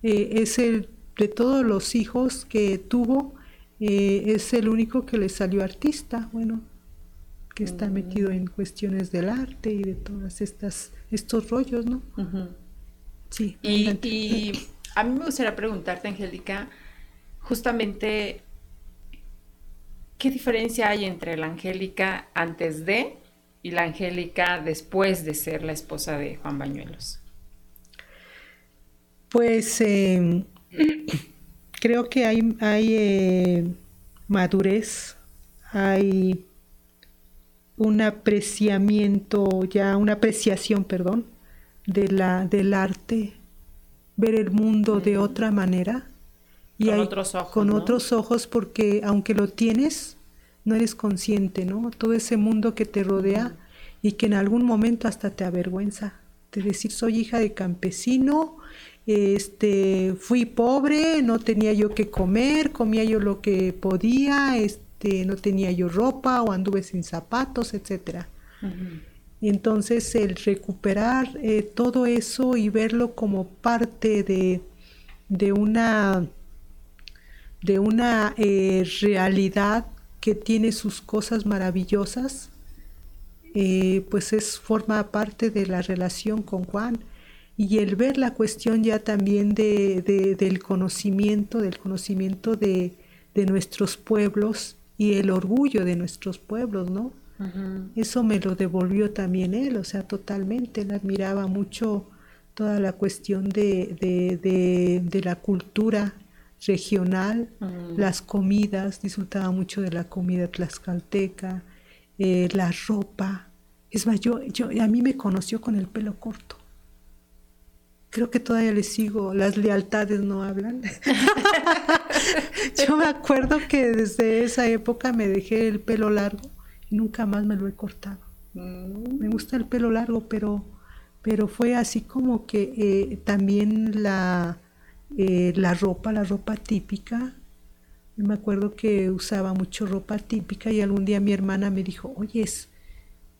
eh, es el de todos los hijos que tuvo, eh, es el único que le salió artista, bueno, que está mm. metido en cuestiones del arte y de todas estas estos rollos, ¿no? Sí. Y, a mí me gustaría preguntarte, Angélica, justamente, ¿qué diferencia hay entre la Angélica antes de y la Angélica después de ser la esposa de Juan Bañuelos? Pues eh, <clears throat> creo que hay, hay eh, madurez, hay un apreciamiento, ya una apreciación, perdón, de la, del arte, ver el mundo de otra manera. Y con otros ojos. Con otros ojos, porque aunque lo tienes, no eres consciente, ¿no? Todo ese mundo que te rodea y que en algún momento hasta te avergüenza de decir soy hija de campesino este, fui pobre, no tenía yo que comer, comía yo lo que podía, este, no tenía yo ropa o anduve sin zapatos, etcétera. Entonces el recuperar eh, todo eso y verlo como parte de, de una, de una eh, realidad que tiene sus cosas maravillosas, eh, pues es forma parte de la relación con Juan y el ver la cuestión ya también de, del conocimiento, del conocimiento de, nuestros pueblos y el orgullo de nuestros pueblos, ¿no? Eso me lo devolvió también él, o sea, totalmente, él admiraba mucho toda la cuestión de, la cultura regional, las comidas, disfrutaba mucho de la comida tlaxcalteca, eh, la ropa. Es más, yo, yo, a mí me conoció con el pelo corto creo que todavía le sigo, las lealtades no hablan. <laughs> <laughs> Yo me acuerdo que desde esa época me dejé el pelo largo y nunca más me lo he cortado. Mm. Me gusta el pelo largo, pero, pero fue así como que eh, también la, eh, la ropa, la ropa típica. Me acuerdo que usaba mucho ropa típica y algún día mi hermana me dijo, oye,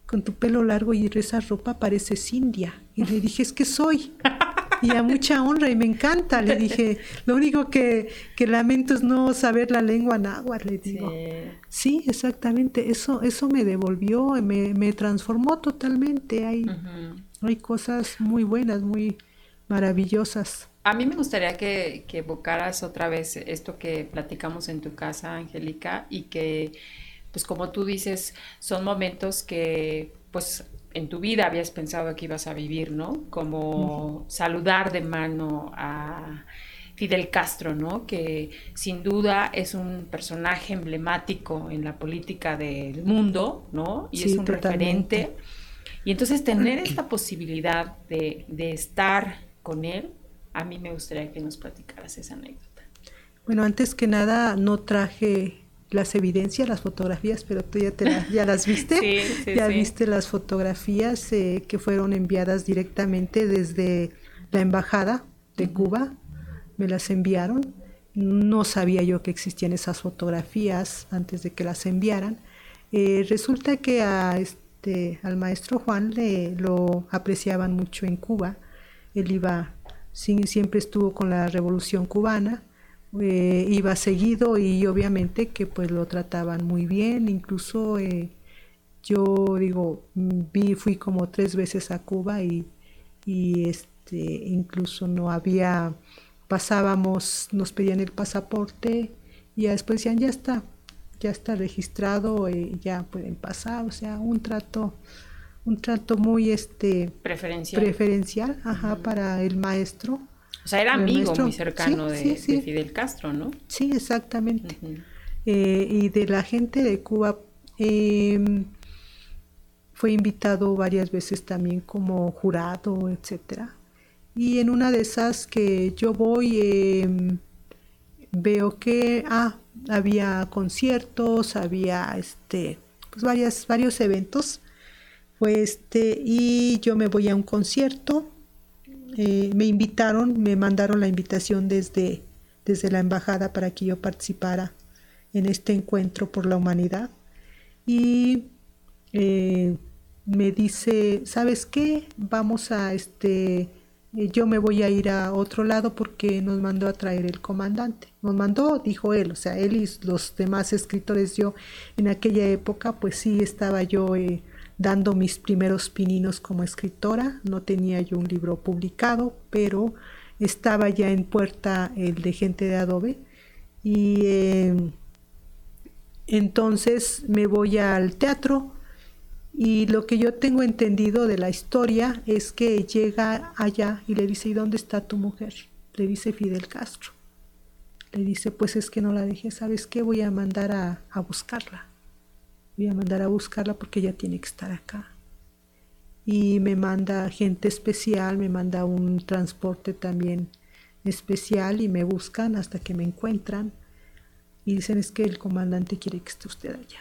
con tu pelo largo y esa ropa pareces india. Y le dije, es que soy. <laughs> <laughs> y a mucha honra y me encanta. Le dije, lo único que, que lamento es no saber la lengua náhuatl, le digo. Sí, exactamente, eso, eso me devolvió, me, me transformó totalmente. Hay, hay cosas muy buenas, muy maravillosas. A mí me gustaría que, que evocaras otra vez esto que platicamos en tu casa, Angélica, y que, pues como tú dices, son momentos que, pues en tu vida habías pensado que ibas a vivir, ¿no? Como saludar de mano a Fidel Castro, ¿no? Que sin duda es un personaje emblemático en la política del mundo, ¿no? Y es un referente. Y entonces tener esta posibilidad de, de estar con él, a mí me gustaría que nos platicaras esa anécdota. Bueno, antes que nada, no traje las evidencias, las fotografías, pero tú ya, te ya las viste. <laughs> sí, ya viste las fotografías eh, que fueron enviadas directamente desde la embajada de Cuba. Me las enviaron. No sabía yo que existían esas fotografías antes de que las enviaran. Eh, resulta que a este, al maestro Juan le lo apreciaban mucho en Cuba. Él iba, siempre estuvo con la revolución cubana eh, iba seguido y obviamente que pues lo trataban muy bien, incluso eh, yo digo, vi, fui como tres veces a Cuba y, este, incluso no había, pasábamos, nos pedían el pasaporte y después decían, ya está, ya está registrado, eh, ya pueden pasar, o sea, un trato, un trato muy este preferencial, preferencial ajá, para el maestro o sea, era amigo muy cercano de, Fidel Castro, ¿no? Sí, exactamente. Eh, y de la gente de Cuba em, fue invitado varias veces también como jurado, etcétera. Y en una de esas que yo voy, em, veo que ah, había conciertos, había este, pues varias, varios eventos. Fue este, y yo me voy a un concierto eh, me invitaron, me mandaron la invitación desde, desde la embajada para que yo participara en este encuentro por la humanidad. Y eh, me dice, ¿sabes qué? Vamos a este, eh, yo me voy a ir a otro lado porque nos mandó a traer el comandante. Nos mandó, dijo él, o sea, él y los demás escritores, yo en aquella época, pues sí estaba yo dando mis primeros pininos como escritora. No tenía yo un libro publicado, pero estaba ya en puerta el de gente de Adobe. Y em, entonces me voy al teatro y lo que yo tengo entendido de la historia es que llega allá y le dice, ¿y dónde está tu mujer? Le dice Fidel Castro. Le dice, pues es que no la dejé, ¿sabes qué? Voy a mandar a, a buscarla voy a mandar a buscarla porque ella tiene que estar acá. Y me manda gente especial, me manda un transporte también especial y me buscan hasta que me encuentran y dicen es que el comandante quiere que esté usted allá.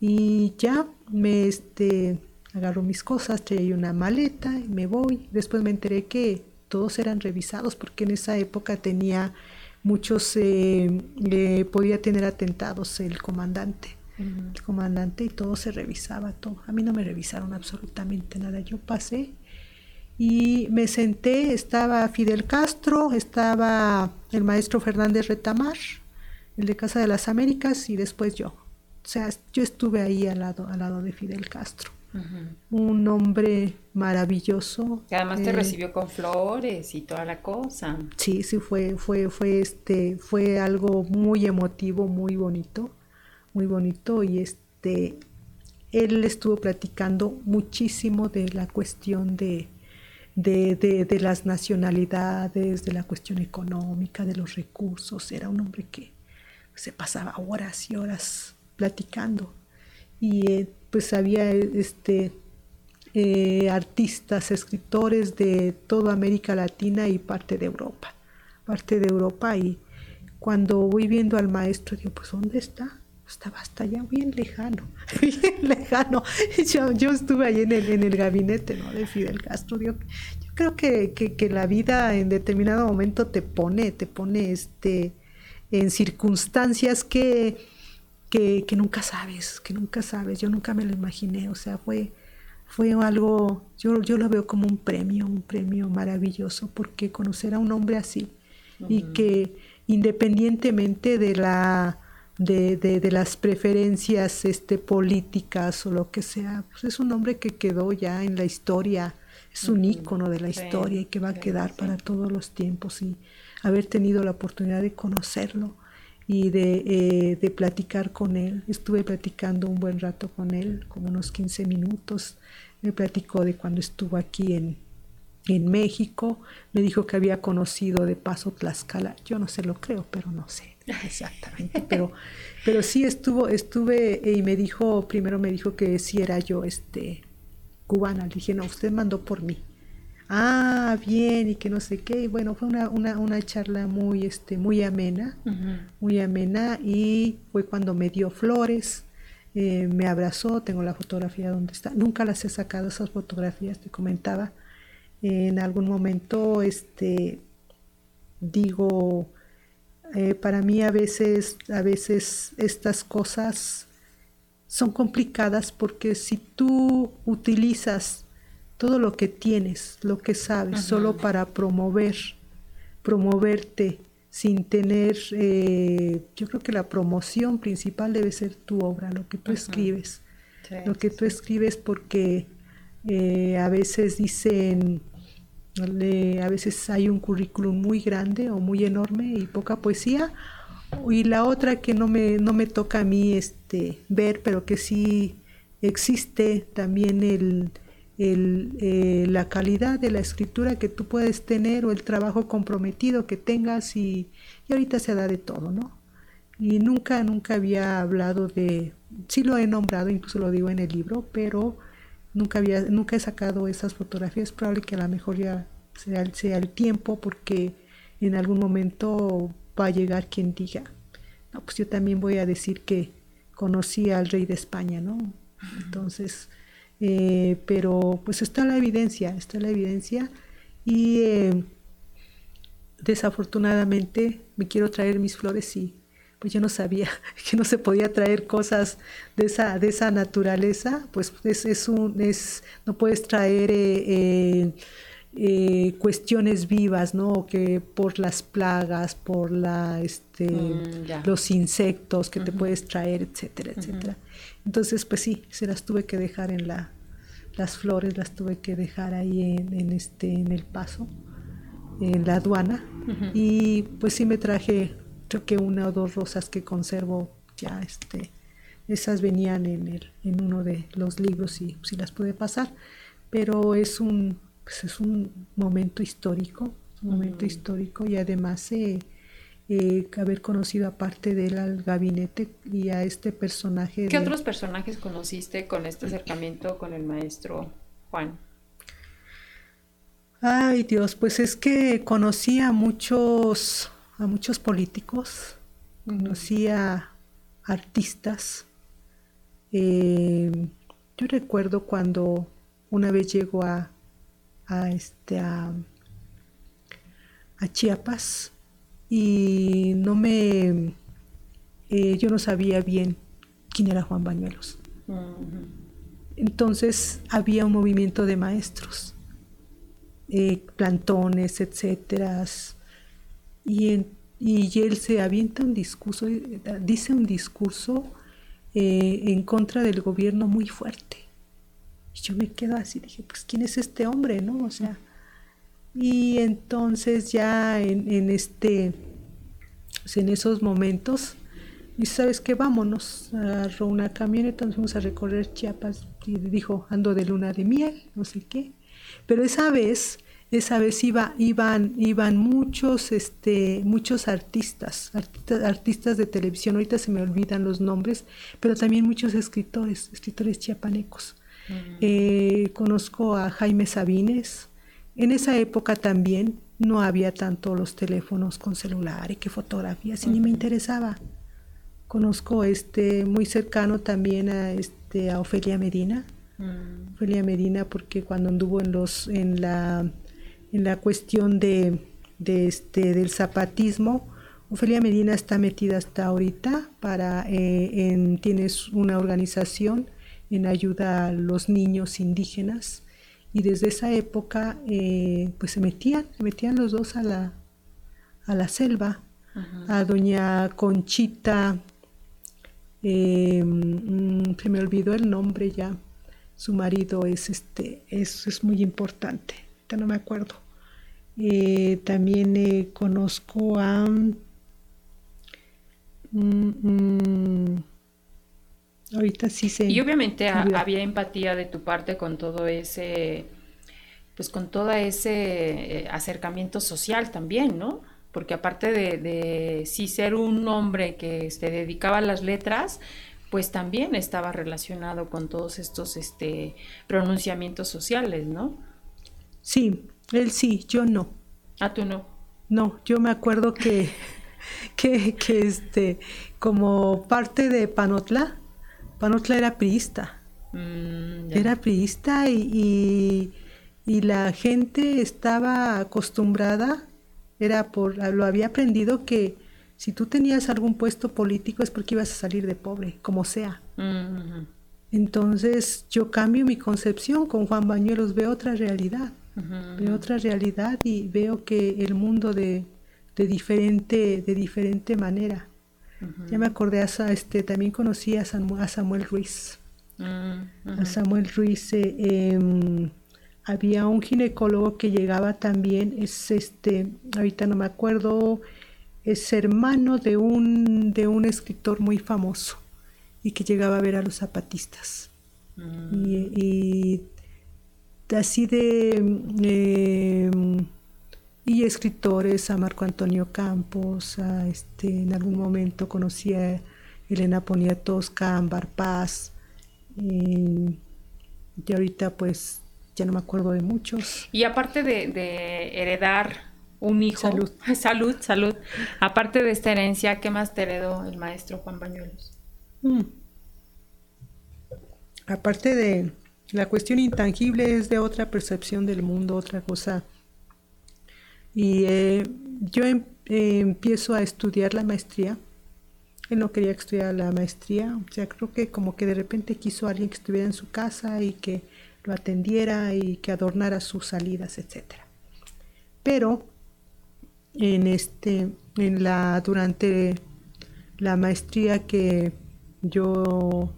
Y ya me este, agarro mis cosas, traía una maleta y me voy. Después me enteré que todos eran revisados porque en esa época tenía muchos, eh, eh, podía tener atentados el comandante el comandante y todo se revisaba, todo. A mí no me revisaron absolutamente nada. Yo pasé y me senté, estaba Fidel Castro, estaba el maestro Fernández Retamar, el de Casa de las Américas y después yo. O sea, yo estuve ahí al lado, al lado de Fidel Castro. Un hombre maravilloso. Que además te eh, recibió con flores y toda la cosa. Sí, sí, fue, fue, fue, este, fue algo muy emotivo, muy bonito muy bonito y este él estuvo platicando muchísimo de la cuestión de, de, las nacionalidades, de la cuestión económica, de los recursos. Era un hombre que se pasaba horas y horas platicando. Y eh, pues había este, eh, artistas, escritores de toda América Latina y parte de Europa. Parte de Europa y cuando voy viendo al maestro, digo, pues ¿dónde está? Estaba hasta allá bien lejano, <laughs> bien lejano. Yo, yo estuve ahí en el, en el gabinete ¿no? de Fidel Castro. Yo, yo creo que, que, la vida en determinado momento te pone, te pone este, en circunstancias que, que, que, nunca sabes, que nunca sabes. Yo nunca me lo imaginé, o sea, fue, fue algo, yo, yo lo veo como un premio, un premio maravilloso, porque conocer a un hombre así y que independientemente de la de, de, las preferencias este, políticas o lo que sea, pues es un hombre que quedó ya en la historia, es un ícono de la historia y que va a quedar para todos los tiempos y haber tenido la oportunidad de conocerlo y de, eh, de, platicar con él. Estuve platicando un buen rato con él, como unos 15 minutos. Me platicó de cuando estuvo aquí en, en México. Me dijo que había conocido de paso Tlaxcala. Yo no se lo creo, pero no sé exactamente. Pero, pero sí estuvo, estuve y me dijo, primero me dijo que si era yo este cubana. Le dije, no, usted mandó por mí. Ah, bien, y que no sé qué. Y bueno, fue una, una, una charla muy, este, muy amena, muy amena. Y fue cuando me dio flores, eh, me abrazó, tengo la fotografía donde está. Nunca las he sacado esas fotografías, te comentaba en algún momento este, digo, eh, para mí a veces, a veces estas cosas son complicadas porque si tú utilizas todo lo que tienes, lo que sabes, solo para promover, promoverte sin tener, eh, yo creo que la promoción principal debe ser tu obra, lo que tú escribes, lo que tú escribes porque eh, a veces dicen, a veces hay un currículum muy grande o muy enorme y poca poesía. Y la otra que no me, no me toca a mí este, ver, pero que sí existe también el, eh, la calidad de la escritura que tú puedes tener o el trabajo comprometido que tengas y, y, ahorita se da de todo, ¿no? Y nunca, nunca había hablado de, sí lo he nombrado, incluso lo digo en el libro, pero Nunca, había, nunca he sacado esas fotografías, probable que a lo mejor ya sea, sea el tiempo porque en algún momento va a llegar quien diga, no, pues yo también voy a decir que conocí al rey de España, ¿no? Entonces, eh, pero pues está la evidencia, está la evidencia y eh, desafortunadamente me quiero traer mis flores y pues yo no sabía <laughs> que no se podía traer cosas de esa, de esa naturaleza, pues es, es un, es, no puedes traer eh, eh, eh, cuestiones vivas, ¿no? Que por las plagas, por la, este, mm, los insectos que te puedes traer, etcétera, etcétera. Entonces, pues sí, se las tuve que dejar en la, las flores las tuve que dejar ahí en, en este, en el paso, en la aduana, y pues sí me traje que una o dos rosas que conservo ya, este, esas venían en, el, en uno de los libros y si las pude pasar, pero es un, pues es un momento histórico, un momento histórico y además eh, eh, haber conocido aparte de él al gabinete y a este personaje. ¿Qué otros personajes conociste con este acercamiento con el maestro Juan? Ay Dios, pues es que conocí a muchos a muchos políticos, conocí a artistas. Eh, yo recuerdo cuando una vez llegó a, a, este, a, Chiapas y no me, eh, yo no sabía bien quién era Juan Bañuelos. Entonces había un movimiento de maestros, eh, plantones, etcétera, y, y él se avienta un discurso, dice un discurso eh, en contra del gobierno muy fuerte. Y yo me quedo así, dije, pues ¿quién es este hombre? ¿No? O sea, y entonces ya en, en este, pues, en esos momentos, y sabes qué, vámonos, agarró una camioneta, nos fuimos a recorrer Chiapas y dijo, ando de luna de miel, no sé qué. Pero esa vez esa vez iba, iban, iban muchos, este, muchos artistas, artistas, de televisión, ahorita se me olvidan los nombres, pero también muchos escritores, escritores chiapanecos. Eh, conozco a Jaime Sabines, en esa época también no había tanto los teléfonos con celular y que fotografías, y ni me interesaba. Conozco este muy cercano también a este a Ofelia Medina. Ofelia Medina porque cuando anduvo en los en la en la cuestión de, este, del zapatismo. Ofelia Medina está metida hasta ahorita para, eh, en, tienes una organización en ayuda a los niños indígenas y desde esa época eh, pues se metían, se metían los dos a la, a la selva, a doña Conchita, em, se me olvidó el nombre ya, su marido es este, es, es muy importante, ya no me acuerdo. Eh, también eh, conozco a mm, mm, ahorita sí se y obviamente había empatía de tu parte con todo ese pues con todo ese eh, acercamiento social también no porque aparte de, de sí ser un hombre que se dedicaba a las letras pues también estaba relacionado con todos estos este, pronunciamientos sociales, ¿no? Sí, él sí, yo no. Ah, tú no. No, yo me acuerdo que, <laughs> que, que este, como parte de Panotla, Panotla era priista. Mm, era priista y, y, la gente estaba acostumbrada, era por, lo había aprendido que si tú tenías algún puesto político es porque ibas a salir de pobre, como sea. Mm, Entonces yo cambio mi concepción, con Juan Bañuelos veo otra realidad, veo otra realidad y veo que el mundo de, de diferente, de diferente manera. Ya me acordé, a, este, también conocí a, Samuel Ruiz. Mm, a Samuel Ruiz eh, em, había un ginecólogo que llegaba también, es este, ahorita no me acuerdo, es hermano de un, de un escritor muy famoso y que llegaba a ver a los zapatistas. Mm. Y, así de... Em, y escritores, a Marco Antonio Campos, a este, en algún momento conocí a Elena Poniatowska, Ambar Paz, y, ahorita pues ya no me acuerdo de muchos. Y aparte de, de heredar un hijo. Salud. <laughs> salud, salud. Aparte de esta herencia, ¿qué más te heredó el maestro Juan Bañuelos? Mm. Aparte de la cuestión intangible es de otra percepción del mundo, otra cosa. Y eh, yo em, empiezo a estudiar la maestría. Él no quería que estudiara la maestría, o sea, creo que como que de repente quiso alguien que estuviera en su casa y que lo atendiera y que adornara sus salidas, etcétera. Pero en este en la durante la maestría que yo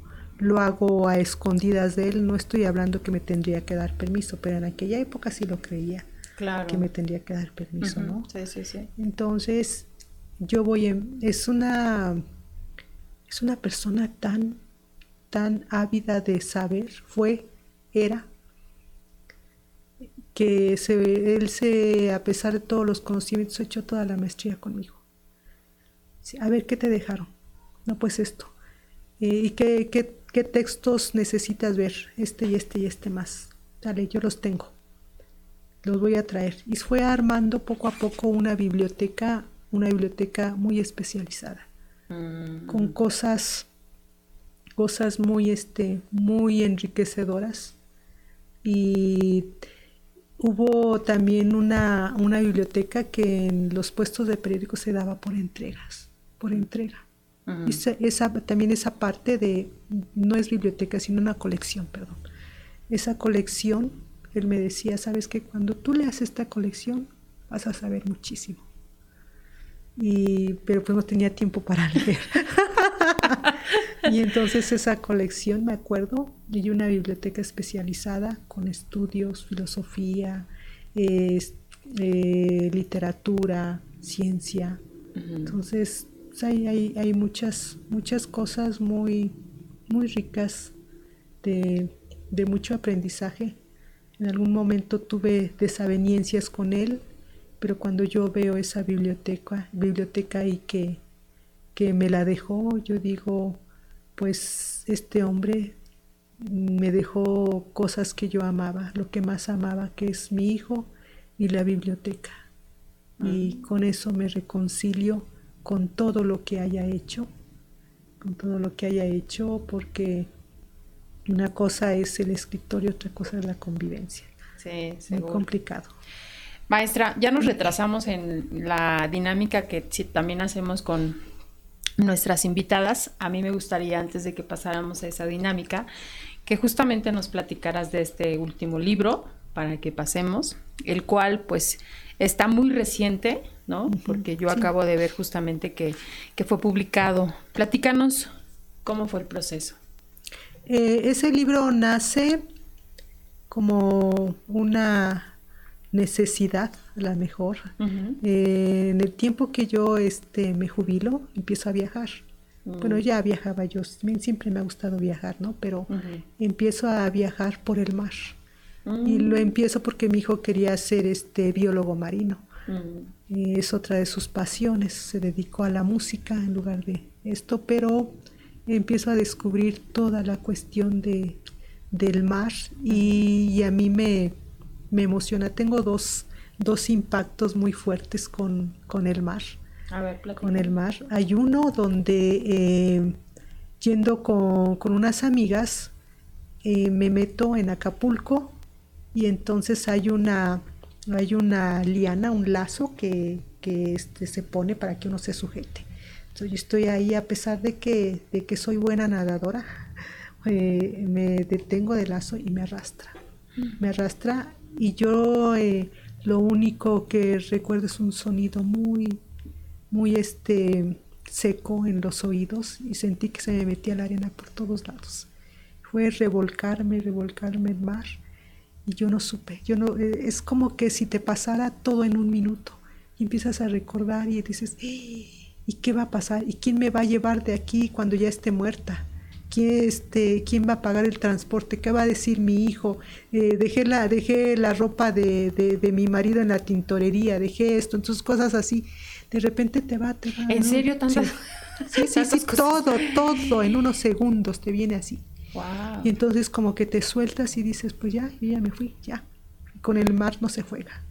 lo hago a escondidas de él, no estoy hablando que me tendría que dar permiso, pero en aquella época sí lo creía. Claro. Que me tendría que dar permiso, ¿no? Sí, sí, sí. Entonces, yo voy en, es una es una persona tan tan ávida de saber, fue, era que se, él se, a pesar de todos los conocimientos, echó toda la maestría conmigo. a ver, ¿qué te dejaron? No, pues esto. Eh, ¿Y qué, qué, qué, textos necesitas ver? Este y este y este más. Dale, yo los tengo. Los voy a traer. Y fue armando poco a poco una biblioteca, una biblioteca muy especializada. Mm. Con cosas, cosas muy, este, muy enriquecedoras. Y Hubo también una, biblioteca que en los puestos de periódicos se daba por entregas, por entrega. Esa, también esa parte de, no es biblioteca, sino una colección, perdón. Esa colección, él me decía, sabes que cuando tú leas esta colección vas a saber muchísimo. Y, pero pues no tenía tiempo para <laughs> leer. <laughs> y entonces esa colección, me acuerdo, y una biblioteca especializada con estudios, filosofía, eh, literatura, ciencia. Entonces pues, hay, hay, hay, muchas, muchas cosas muy, muy ricas de, de mucho aprendizaje. En algún momento tuve desavenencias con él, pero cuando yo veo esa biblioteca, biblioteca y que, que me la dejó, yo digo, pues este hombre me dejó cosas que yo amaba, lo que más amaba, que es mi hijo y la biblioteca. Y con eso me reconcilio con todo lo que haya hecho, con todo lo que haya hecho, porque una cosa es el escritorio, otra cosa es la convivencia. Sí, Muy complicado. Maestra, ya nos retrasamos en la dinámica que también hacemos con nuestras invitadas, a mí me gustaría, antes de que pasáramos a esa dinámica, que justamente nos platicaras de este último libro para que pasemos, el cual pues está muy reciente, ¿no? Porque yo acabo de ver justamente que, que, fue publicado. Platícanos cómo fue el proceso. Eh, ese libro nace como una necesidad, a lo mejor. Eh, en el tiempo que yo este, me jubilo, empiezo a viajar. Mm. Bueno, ya viajaba yo, siempre me ha gustado viajar, ¿no? Pero empiezo a viajar por el mar. Y lo mm. empiezo porque mi hijo quería ser este biólogo marino. Mm. Es otra de sus pasiones. Se dedicó a la música en lugar de esto, pero empiezo a descubrir toda la cuestión de, del mar y, a mí me, me, emociona. Tengo dos, dos impactos muy fuertes con, con el mar. A ver, con el mar. Hay uno donde eh, yendo con, con, unas amigas eh, me meto en Acapulco y entonces hay una, hay una liana, un lazo que, que este, se pone para que uno se sujete. Entonces yo estoy ahí a pesar de que, de que soy buena nadadora, <laughs> eh, me detengo del lazo y me arrastra. Me arrastra y yo eh, lo único que recuerdo es un sonido muy, muy este, seco en los oídos y sentí que se me metía la arena por todos lados. Fue revolcarme, revolcarme el mar y yo no supe, yo no, eh, es como que si te pasara todo en un minuto y empiezas a recordar y dices, ¡Eh! ¿y qué va a pasar? ¿Y quién me va a llevar de aquí cuando ya esté muerta? ¿Quién, este, ¿Quién va a pagar el transporte? ¿Qué va a decir mi hijo? Eh, dejé, la, dejé la ropa de, de, mi marido en la tintorería, dejé esto, entonces cosas así. De repente te va, te va. ¿En serio? Sí, sí, sí, sí todo, todo en unos segundos te viene así. Y entonces como que te sueltas y dices, pues ya, yo ya me fui, ya. Con el mar no se juega.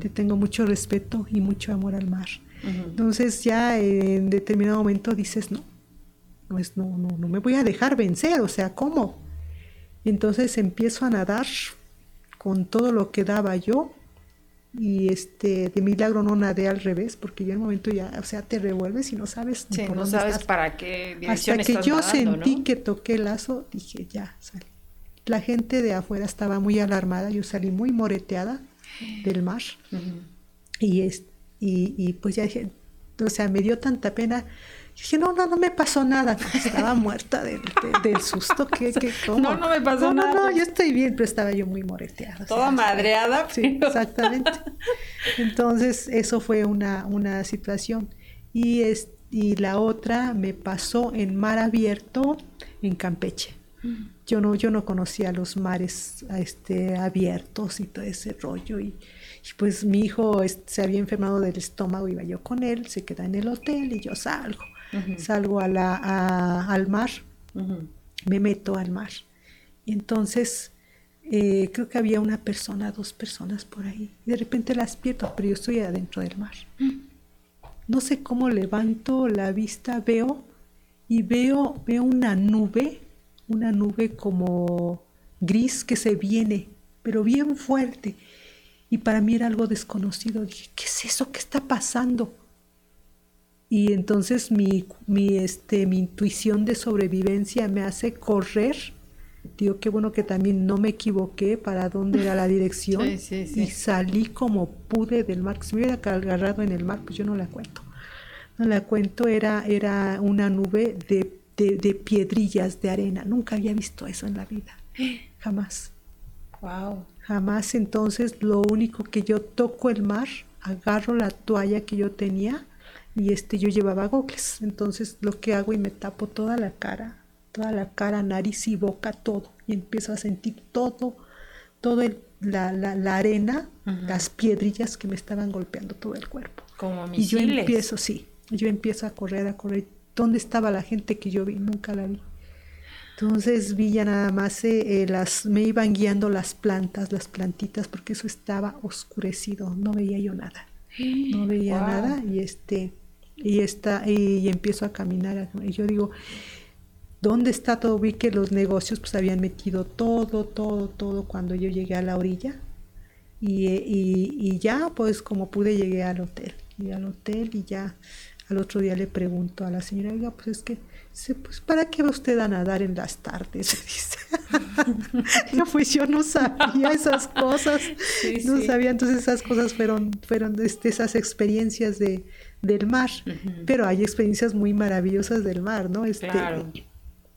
Te tengo mucho respeto y mucho amor al mar. Entonces ya en determinado momento dices, no, pues no, no, no me voy a dejar vencer, o sea, ¿cómo? Y entonces empiezo a nadar con todo lo que daba yo y este de milagro no nadé al revés porque ya en el momento ya o sea te revuelves y no sabes sí, no sabes para qué dirección hasta que yo sentí que toqué el lazo dije ya salí. La gente de afuera estaba muy alarmada yo salí muy moreteada del mar. Y es y, y pues ya dije o sea me dio tanta pena dije, no, no, no me pasó nada. Estaba muerta del, del susto. ¿Qué, <laughs> qué, cómo? No, no me pasó nada. No, no, yo estoy bien, pero estaba yo muy moreteada. Toda madreada. Sí, <laughs> exactamente. Entonces, eso fue una, una situación. Y, es, y la otra me pasó en mar abierto en Campeche. Mm. Yo no, yo no conocía los mares este, abiertos y todo ese rollo. Y, pues mi hijo se había enfermado del estómago, iba yo con él, se queda en el hotel y yo salgo salgo a la, al mar, me meto al mar. Y entonces eh, creo que había una persona, dos personas por ahí. Y de repente las pierdo, pero yo estoy adentro del mar. Mm. No sé cómo levanto la vista, veo y veo, veo una nube, una nube como gris que se viene, pero bien fuerte. Y para mí era algo desconocido. Dije, ¿qué es eso? ¿Qué está pasando? Y entonces mi, mi, este, mi intuición de sobrevivencia me hace correr. Digo, qué bueno que también no me equivoqué para dónde era la dirección <laughs> y salí como pude del mar. Si me hubiera agarrado en el mar, pues yo no la cuento. No la cuento, era, era una nube de, de, de piedrillas de arena. Nunca había visto eso en la vida. <gasps> Jamás. Wow. Jamás. Entonces, lo único que yo toco el mar, agarro la toalla que yo tenía y este yo llevaba gogles, entonces lo que hago y me tapo toda la cara, toda la cara, nariz y boca, todo, y empiezo a sentir todo, todo el, la, la, arena, las piedrillas que me estaban golpeando todo el cuerpo. Como Y yo empiezo, sí, yo empiezo a correr, a correr. ¿Dónde estaba la gente que yo vi? Nunca la vi. Entonces vi ya nada más, eh, eh, las, me iban guiando las plantas, las plantitas, porque eso estaba oscurecido, no veía yo nada. No veía nada y este y, está, y, empiezo a caminar. Y yo digo, ¿dónde está todo? Vi que los negocios pues habían metido todo, todo, todo cuando yo llegué a la orilla. Y, y, ya, pues como pude, llegué al hotel. Y al hotel y ya al otro día le pregunto a la señora, oiga, pues es que, pues ¿para qué va usted a nadar en las tardes? <laughs> Dice. <laughs> yo, pues yo no sabía esas cosas, no sabía, entonces esas cosas fueron, fueron este, esas experiencias de, del mar, pero hay experiencias muy maravillosas del mar, ¿no? Este,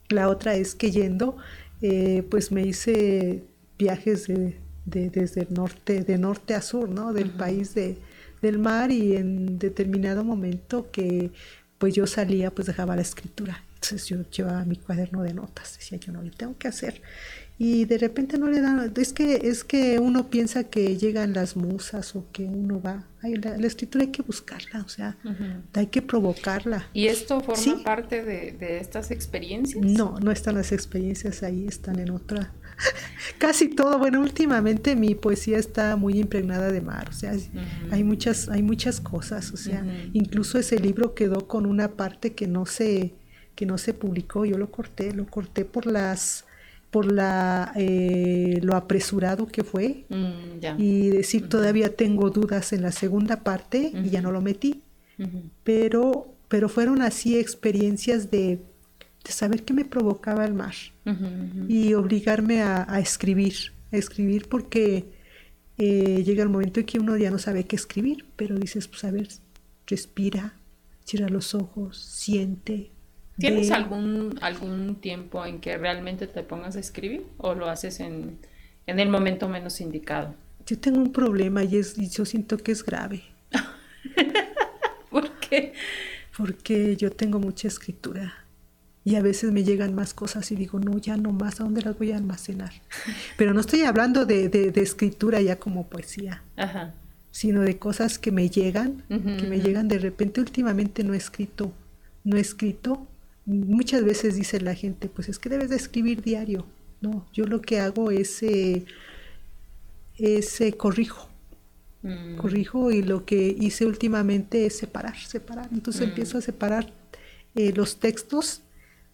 La otra es que yendo, eh, pues me hice viajes de, desde el norte, de norte a sur, ¿no? Del país de, del mar y en determinado momento que pues yo salía, pues dejaba la escritura. Entonces yo llevaba mi cuaderno de notas, decía yo no, lo tengo que hacer. Y de repente no le dan, es que, es que uno piensa que llegan las musas o que uno va. la, escritura hay que buscarla, o sea, hay que provocarla. ¿Y esto forma parte de, de estas experiencias? No, no están las experiencias ahí, están en otra, <laughs> casi todo. Bueno, últimamente mi poesía está muy impregnada de mar, o sea, hay muchas, hay muchas cosas, o sea, incluso ese libro quedó con una parte que no se, que no se publicó, yo lo corté, lo corté por las por la eh, lo apresurado que fue. Mm, y decir todavía tengo dudas en la segunda parte y ya no lo metí. Pero pero fueron así experiencias de de saber qué me provocaba el mar. Y obligarme a, escribir, a escribir porque eh, llega el momento en que uno ya no sabe qué escribir, pero dices, pues a ver, respira, cierra los ojos, siente. ¿Tienes algún, algún tiempo en que realmente te pongas a escribir o lo haces en, en el momento menos indicado? Yo tengo un problema y, es, y yo siento que es grave. <laughs> ¿Por qué? Porque yo tengo mucha escritura y a veces me llegan más cosas y digo, no, ya no más, ¿a dónde las voy a almacenar? <laughs> Pero no estoy hablando de, de, escritura ya como poesía, sino de cosas que me llegan, que me llegan de repente. Últimamente no he escrito, no he escrito. Muchas veces dice la gente, pues es que debes de escribir diario. No, yo lo que hago es, eh, eh, corrijo. Mm. Corrijo y lo que hice últimamente es separar, separar. Entonces mm. empiezo a separar eh, los textos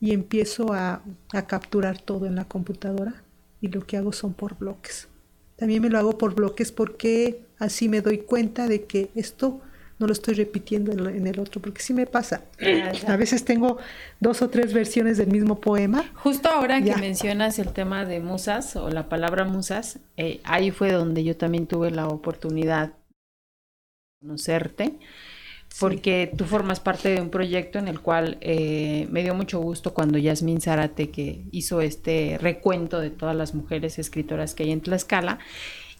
y empiezo a, capturar todo en la computadora y lo que hago son por bloques. También me lo hago por bloques porque así me doy cuenta de que esto no lo estoy repitiendo en el otro, porque sí me pasa. A veces tengo dos o tres versiones del mismo poema. Justo ahora que mencionas el tema de musas o la palabra musas, eh, ahí fue donde yo también tuve la oportunidad de conocerte porque tú formas parte de un proyecto en el cual eh, me dio mucho gusto cuando Yasmín Zárate, que hizo este recuento de todas las mujeres escritoras que hay en Tlaxcala,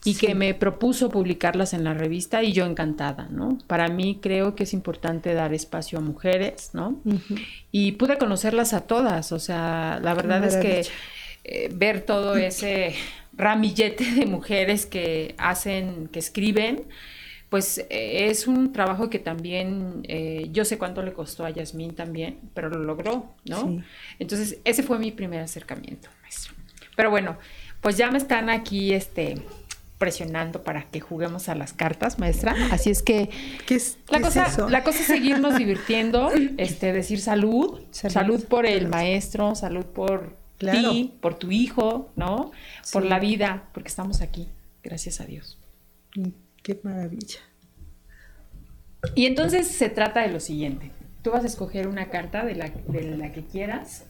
y que me propuso publicarlas en la revista y yo encantada, ¿no? Para mí creo que es importante dar espacio a mujeres, ¿no? Y pude conocerlas a todas, o sea, la verdad es que eh, ver todo ese ramillete de mujeres que hacen, que escriben, pues eh, es un trabajo que también eh, yo sé cuánto le costó a Yasmín también, pero lo logró, ¿no? Entonces, ese fue mi primer acercamiento, maestro. Pero bueno, pues ya me están aquí este presionando para que juguemos a las cartas, maestra. Así es que ¿Qué es, la, cosa, la cosa es seguirnos <laughs> divirtiendo, este, decir salud, salud, por el maestro, salud por ti, por tu hijo, ¿no? Por la vida, porque estamos aquí, gracias a Dios. Mm. Qué maravilla. Y entonces se trata de lo siguiente. Tú vas a escoger una carta de la, que quieras.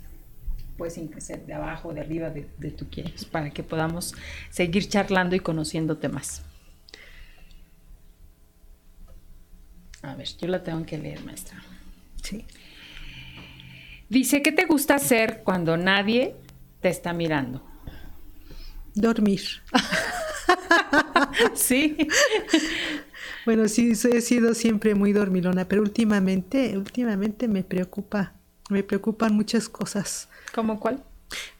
Puedes ser de abajo, de arriba, de, de tú quieras, para que podamos seguir charlando y conociéndote más. A ver, yo la tengo que leer, maestra. Sí. Dice, ¿qué te gusta hacer cuando nadie te está mirando? Dormir. <laughs> sí. Bueno, sí, he sido siempre muy dormilona, pero últimamente, últimamente me preocupa, me preocupan muchas cosas. ¿Cómo cuál?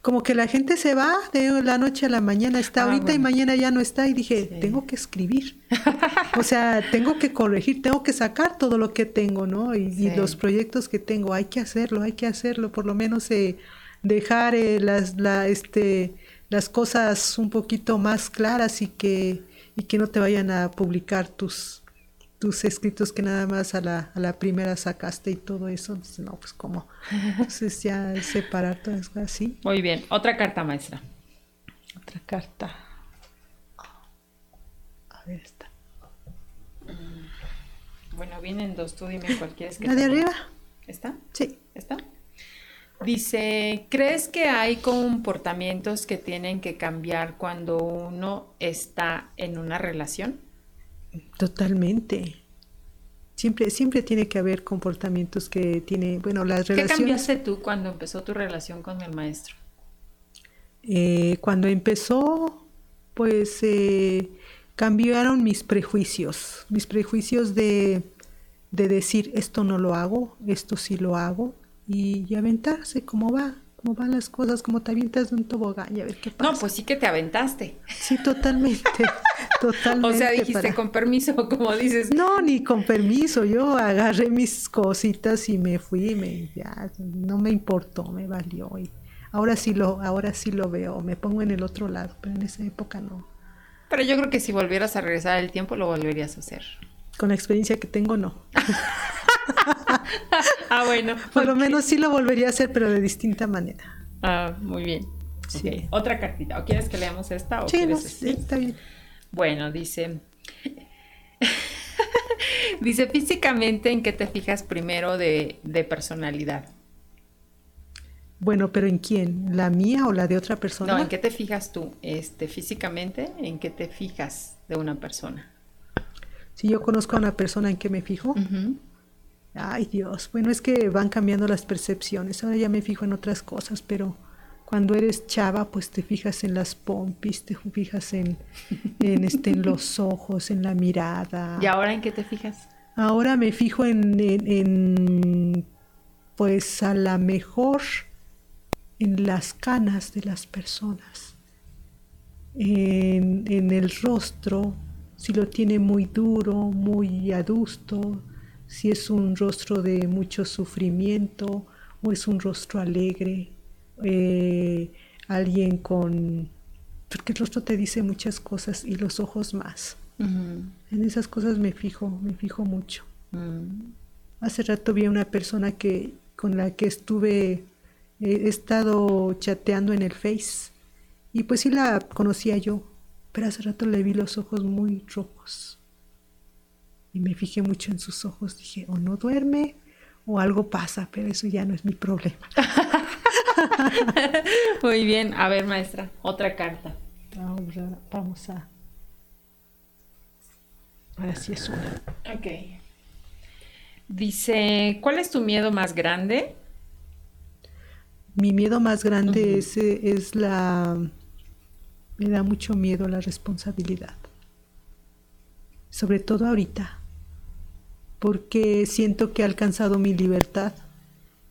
Como que la gente se va de la noche a la mañana, está ah, ahorita y mañana ya no está, y dije, tengo que escribir. <laughs> o sea, tengo que corregir, tengo que sacar todo lo que tengo, ¿no? Y, los proyectos que tengo, hay que hacerlo, hay que hacerlo, por lo menos eh, dejar eh, las, la, este, las cosas un poquito más claras y que, y que no te vayan a publicar tus, tus escritos que nada más a la, a la primera sacaste y todo eso. Entonces, no, pues como. Entonces ya separar todas las cosas así. Muy bien. Otra carta, maestra. Otra carta. A ver esta. Bueno, vienen dos, tú dime cuál quieres que ¿La de arriba? ¿Está? Sí. ¿Está? Dice, ¿crees que hay comportamientos que tienen que cambiar cuando uno está en una relación? Totalmente. Siempre, siempre tiene que haber comportamientos que tiene, bueno, las ¿Qué relaciones. cambiaste tú cuando empezó tu relación con el maestro? Eh, cuando empezó, pues eh, cambiaron mis prejuicios, mis prejuicios de, de decir esto no lo hago, esto sí lo hago, y, y aventarse cómo va, cómo van las cosas, como te avientas de un tobogán y a ver qué pasa. No, pues sí que te aventaste. Sí, totalmente, <laughs> totalmente. O sea, dijiste para- con permiso, <laughs> como dices. No, ni con permiso, yo agarré mis cositas y me fui, me, ya, no me importó, me valió. Y ahora sí lo, ahora sí lo veo, me pongo en el otro lado, pero en esa época no. Pero yo creo que si volvieras a regresar el tiempo, lo volverías a hacer. Con la experiencia que tengo, no. <laughs> Ah, bueno. Por lo menos sí lo volvería a hacer, pero de distinta manera. Ah, muy bien. Sí. Otra cartita. ¿O quieres que leamos esta? O Sí, no, sí, esta? está bien. Bueno, dice. <laughs> dice físicamente en qué te fijas primero de, de personalidad. Bueno, pero ¿en quién? ¿La mía o la de otra persona? No, ¿en qué te fijas tú? Este, físicamente, ¿en qué te fijas de una persona? Si yo conozco a una persona, ¿en qué me fijo? Ay, Dios. Bueno, es que van cambiando las percepciones. Ahora ya me fijo en otras cosas, pero cuando eres chava, pues te fijas en las pompis, te fijas en, en, este, en los <laughs> ojos, en la mirada. ¿Y ahora en qué te fijas? Ahora me fijo en, en- en, pues a la mejor en las canas de las personas, en, en el rostro, si lo tiene muy duro, muy adusto, si es un rostro de mucho sufrimiento o es un rostro alegre, eh, alguien con... porque el rostro te dice muchas cosas y los ojos más. En esas cosas me fijo, me fijo mucho. Mm. Hace rato vi a una persona que con la que estuve, eh, he estado chateando en el Face y pues sí la conocía yo, pero hace rato le vi los ojos muy rojos y me fijé mucho en sus ojos. Dije, o no duerme o algo pasa, pero eso ya no es mi problema. <laughs> Muy bien. A ver, maestra, otra carta. Vamos a, vamos a. Ahora sí es una. Ok. Dice, ¿cuál es tu miedo más grande? Mi miedo más grande es, es la... Me da mucho miedo la responsabilidad. Sobre todo ahorita. Porque siento que he alcanzado mi libertad.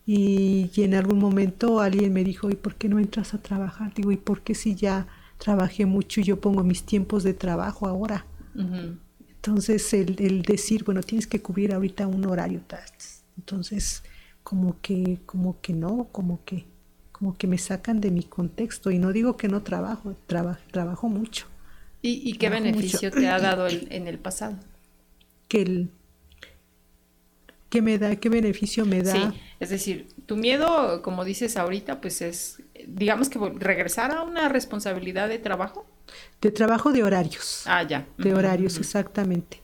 Y, y en algún momento alguien me dijo, ¿y por qué no entras a trabajar? Digo, ¿y por qué si ya trabajé mucho y yo pongo mis tiempos de trabajo ahora? Entonces, el, el decir, bueno, tienes que cubrir ahorita un horario. Entonces, como que, como que no, como que, como que me sacan de mi contexto. Y no digo que no trabajo, traba- trabajo mucho. ¿Y, y qué Trabajo beneficio mucho. te ha dado el- en el pasado? Que el, ¿qué me da? ¿Qué beneficio me da? Sí, es decir, tu miedo, como dices ahorita, pues es, digamos que regresar a una responsabilidad de trabajo. De trabajo de horarios. Ah, ya. de horarios, exactamente.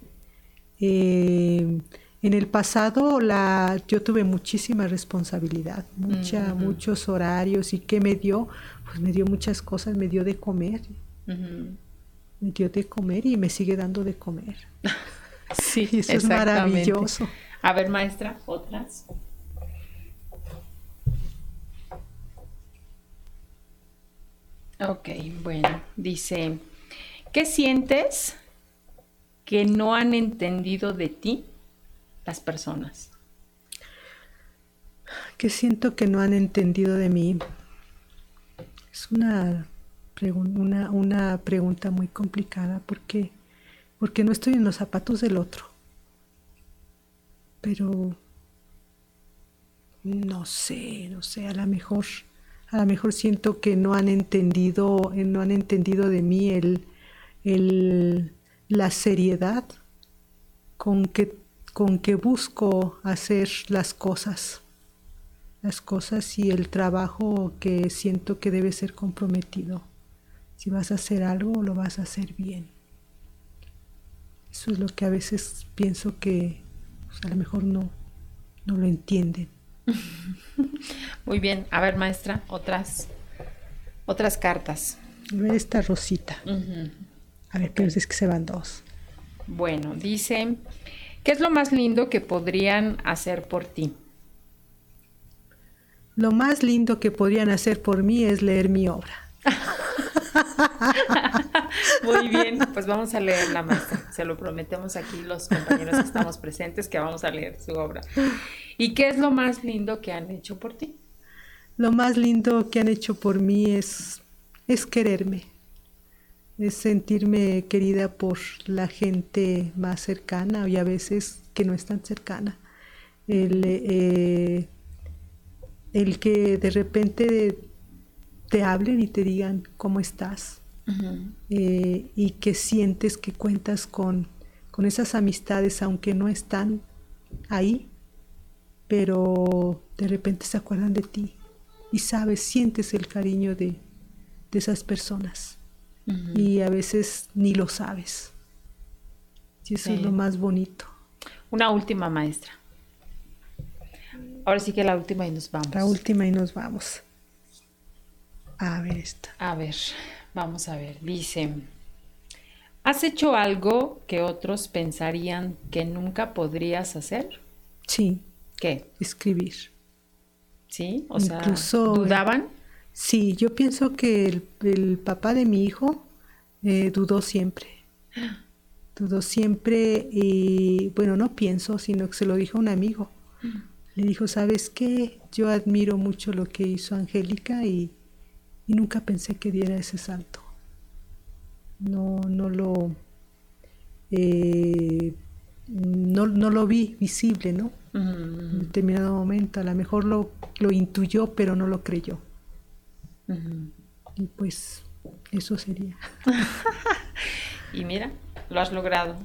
Eh, en el pasado la, yo tuve muchísima responsabilidad, mucha, Ujú. muchos horarios y ¿qué me dio? Pues me dio muchas cosas, me dio de comer, me dio de comer y me sigue dando de comer. <laughs> Sí, <laughs> Y eso es maravilloso. A ver, maestra, otras. Ok, bueno, dice, ¿qué sientes que no han entendido de ti las personas? que siento que no han entendido de mí. Es una, una, una pregunta muy complicada porque, porque no estoy en los zapatos del otro. Pero no sé, no sé, a lo mejor, a lo mejor siento que no han entendido, eh, no han entendido de mí el, el, la seriedad con que, con que busco hacer las cosas las cosas y el trabajo que siento que debe ser comprometido. Si vas a hacer algo, lo vas a hacer bien. Eso es lo que a veces pienso que, pues, a lo mejor no, no lo entienden. <laughs> Muy bien, a ver maestra, otras, otras cartas. A ver esta rosita. A ver, pero es que se van dos. Bueno, dice, ¿qué es lo más lindo que podrían hacer por ti? Lo más lindo que podrían hacer por mí es leer mi obra. <laughs> Muy bien, pues vamos a leer la maestra. Se lo prometemos aquí los compañeros que estamos presentes que vamos a leer su obra. ¿Y qué es lo más lindo que han hecho por ti? Lo más lindo que han hecho por mí es, es quererme, es sentirme querida por la gente más cercana y a veces que no es tan cercana. El, eh, el que de repente te hablen y te digan cómo estás eh, y que sientes que cuentas con, con esas amistades aunque no están ahí, pero de repente se acuerdan de ti y sabes, sientes el cariño de, de esas personas y a veces ni lo sabes. Y eso es lo más bonito. Una última maestra. Ahora sí que la última y nos vamos. La última y nos vamos. A ver esta. A ver, vamos a ver. Dice, ¿has hecho algo que otros pensarían que nunca podrías hacer? Sí. ¿Qué? Escribir. ¿Sí? O sea, ¿dudaban? Sí, yo pienso que el, papá de mi hijo eh, dudó siempre. Dudó siempre y, bueno, no pienso, sino que se lo dijo a un amigo. Le dijo, ¿sabes qué? Yo admiro mucho lo que hizo Angélica y y nunca pensé que diera ese salto. No, no lo, eh, no, lo vi visible, ¿no? En determinado momento, a lo mejor lo, lo intuyó, pero no lo creyó. Y pues eso sería. <laughs> y mira, lo has logrado.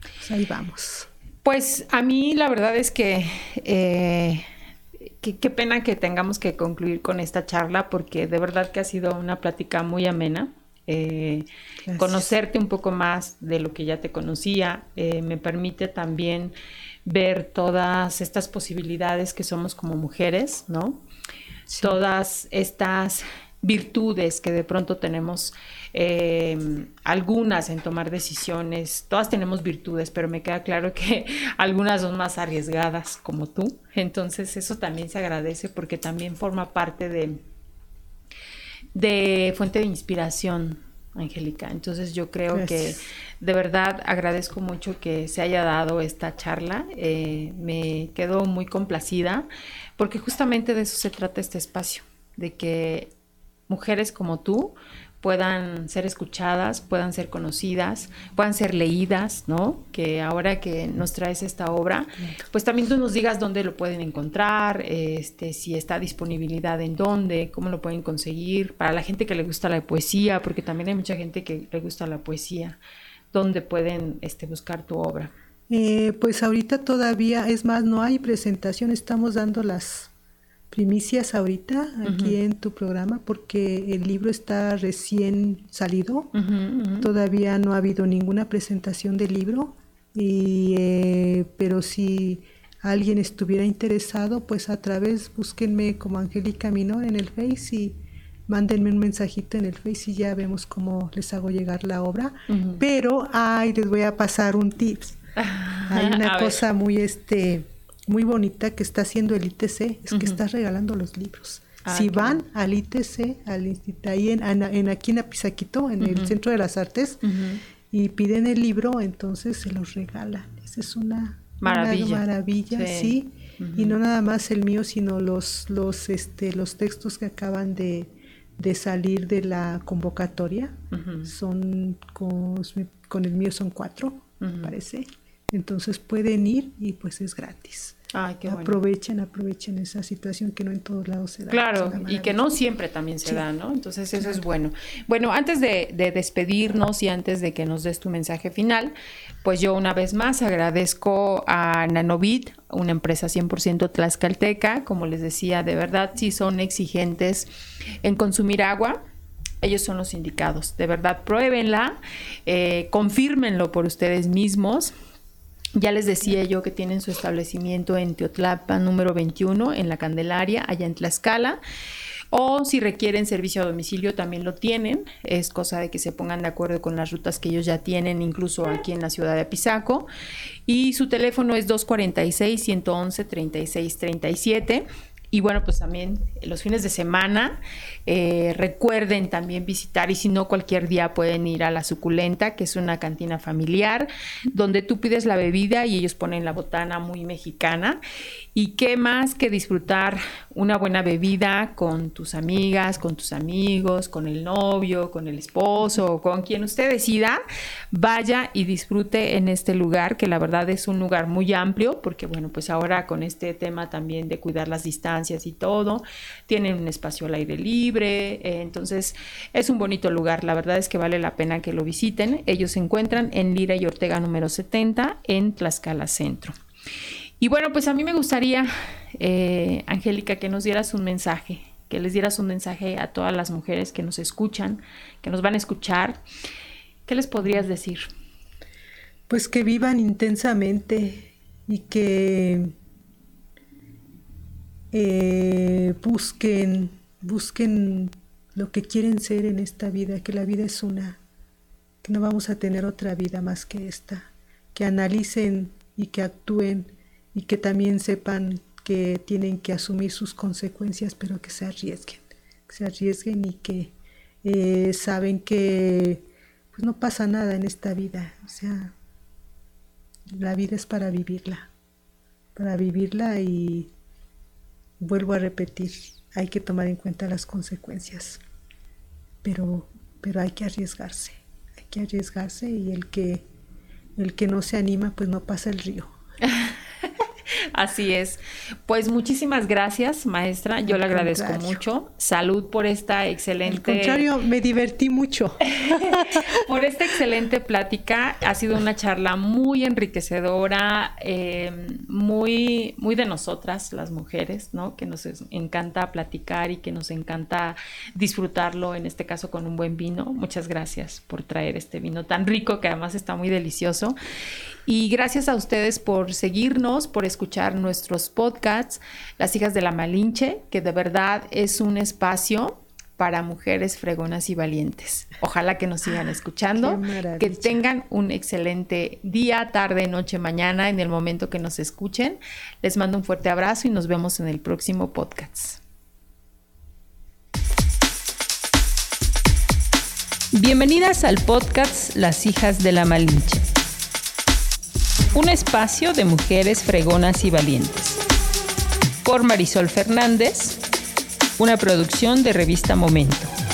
Pues ahí vamos. Pues a mí la verdad es que eh, qué, pena que tengamos que concluir con esta charla porque de verdad que ha sido una plática muy amena. Eh, conocerte un poco más de lo que ya te conocía eh, me permite también ver todas estas posibilidades que somos como mujeres, ¿no? Todas estas virtudes que de pronto tenemos eh, algunas en tomar decisiones, todas tenemos virtudes, pero me queda claro que <laughs> algunas son más arriesgadas como tú, entonces eso también se agradece porque también forma parte de, de fuente de inspiración, Angélica. Entonces yo creo que de verdad agradezco mucho que se haya dado esta charla, eh, me quedo muy complacida porque justamente de eso se trata este espacio, de que mujeres como tú puedan ser escuchadas, puedan ser conocidas, puedan ser leídas, ¿no? Que ahora que nos traes esta obra, pues también tú nos digas dónde lo pueden encontrar, este, si está disponibilidad en dónde, cómo lo pueden conseguir, para la gente que le gusta la poesía, porque también hay mucha gente que le gusta la poesía, dónde pueden este, buscar tu obra. Eh, pues ahorita todavía, es más, no hay presentación, estamos dando las primicias ahorita aquí en tu programa porque el libro está recién salido. Todavía no ha habido ninguna presentación del libro, y, eh, pero si alguien estuviera interesado, pues a través búsquenme como Angélica Minor en el Face y mándenme un mensajito en el Face y ya vemos cómo les hago llegar la obra. Pero, ay, les voy a pasar un tips. <laughs> Hay una cosa muy este muy bonita que está haciendo el ITC es que está regalando los libros. Ah, si van al ITC, al instituto, ahí en, en, aquí en Apizaquito, en el Centro de las Artes, y piden el libro, entonces se los regalan. Esa es una maravilla, maravilla sí. Y no nada más el mío, sino los, los, este, los textos que acaban de, de salir de la convocatoria. Son con, con, el mío son cuatro, me parece. Entonces pueden ir y pues es gratis. Aprovechen, aprovechen esa situación que no en todos lados se da. Claro, y que no siempre también se da, ¿no? Entonces eso es bueno. Bueno, antes de, despedirnos y antes de que nos des tu mensaje final, pues yo una vez más agradezco a Nanovit, una empresa 100% tlaxcalteca, como les decía, de verdad sí son exigentes en consumir agua, ellos son los indicados. De verdad, pruébenla, eh, confírmenlo por ustedes mismos Ya les decía yo que tienen su establecimiento en Teotlapa número 21, en la Candelaria, allá en Tlaxcala. O si requieren servicio a domicilio, también lo tienen. Es cosa de que se pongan de acuerdo con las rutas que ellos ya tienen, incluso aquí en la ciudad de Apizaco. Y su teléfono es 246-111-3637. Y bueno, pues también los fines de semana eh, recuerden también visitar y si no cualquier día pueden ir a la suculenta, que es una cantina familiar, donde tú pides la bebida y ellos ponen la botana muy mexicana. Y qué más que disfrutar una buena bebida con tus amigas, con tus amigos, con el novio, con el esposo, con quien usted decida, vaya y disfrute en este lugar, que la verdad es un lugar muy amplio, porque bueno, pues ahora con este tema también de cuidar las distancias y todo, tienen un espacio al aire libre, eh, entonces es un bonito lugar, la verdad es que vale la pena que lo visiten. Ellos se encuentran en Lira y Ortega número 70 en Tlaxcala Centro. Y bueno, pues a mí me gustaría, eh, Angélica, que nos dieras un mensaje, que les dieras un mensaje a todas las mujeres que nos escuchan, que nos van a escuchar. ¿Qué les podrías decir? Pues que vivan intensamente y que eh, busquen, busquen lo que quieren ser en esta vida, que la vida es una, que no vamos a tener otra vida más que esta, que analicen y que actúen y que también sepan que tienen que asumir sus consecuencias, pero que se arriesguen, que se arriesguen y que eh, saben que pues no pasa nada en esta vida, o sea, la vida es para vivirla, para vivirla y vuelvo a repetir, hay que tomar en cuenta las consecuencias, pero, pero hay que arriesgarse, hay que arriesgarse y el que, el que no se anima pues no pasa el río. <laughs> <laughs> Así es. Pues muchísimas gracias, maestra. Yo le agradezco mucho. Salud por esta excelente. Al contrario, me divertí mucho. <laughs> por esta excelente plática. Ha sido una charla muy enriquecedora, eh, muy, muy de nosotras, las mujeres, ¿no? Que nos encanta platicar y que nos encanta disfrutarlo, en este caso con un buen vino. Muchas gracias por traer este vino tan rico que además está muy delicioso. Y gracias a ustedes por seguirnos, por escuchar nuestros podcasts, Las hijas de la Malinche, que de verdad es un espacio para mujeres fregonas y valientes. Ojalá que nos sigan escuchando, que tengan un excelente día, tarde, noche, mañana, en el momento que nos escuchen. Les mando un fuerte abrazo y nos vemos en el próximo podcast. Bienvenidas al podcast Las hijas de la Malinche un espacio de mujeres fregonas y valientes. Por Marisol Fernández, una producción de revista Momento.